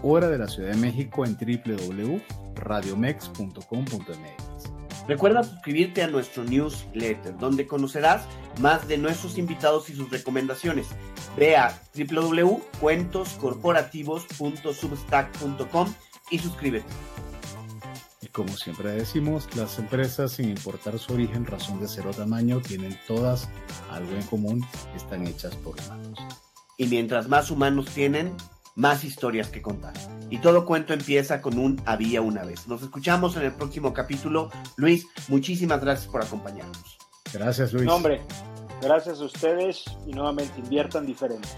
hora de la Ciudad de México en www.radiomex.com.mx. Recuerda suscribirte a nuestro newsletter, donde conocerás más de nuestros invitados y sus recomendaciones. Ve a www.cuentoscorporativos.substack.com y suscríbete. como siempre decimos, las empresas, sin importar su origen, razón de ser o tamaño, tienen todas algo en común, están hechas por humanos. Y mientras más humanos tienen, más historias que contar. Y todo cuento empieza con un había una vez. Nos escuchamos en el próximo capítulo. Luis, muchísimas gracias por acompañarnos. Gracias, Luis. No, hombre, gracias a ustedes y nuevamente inviertan diferente.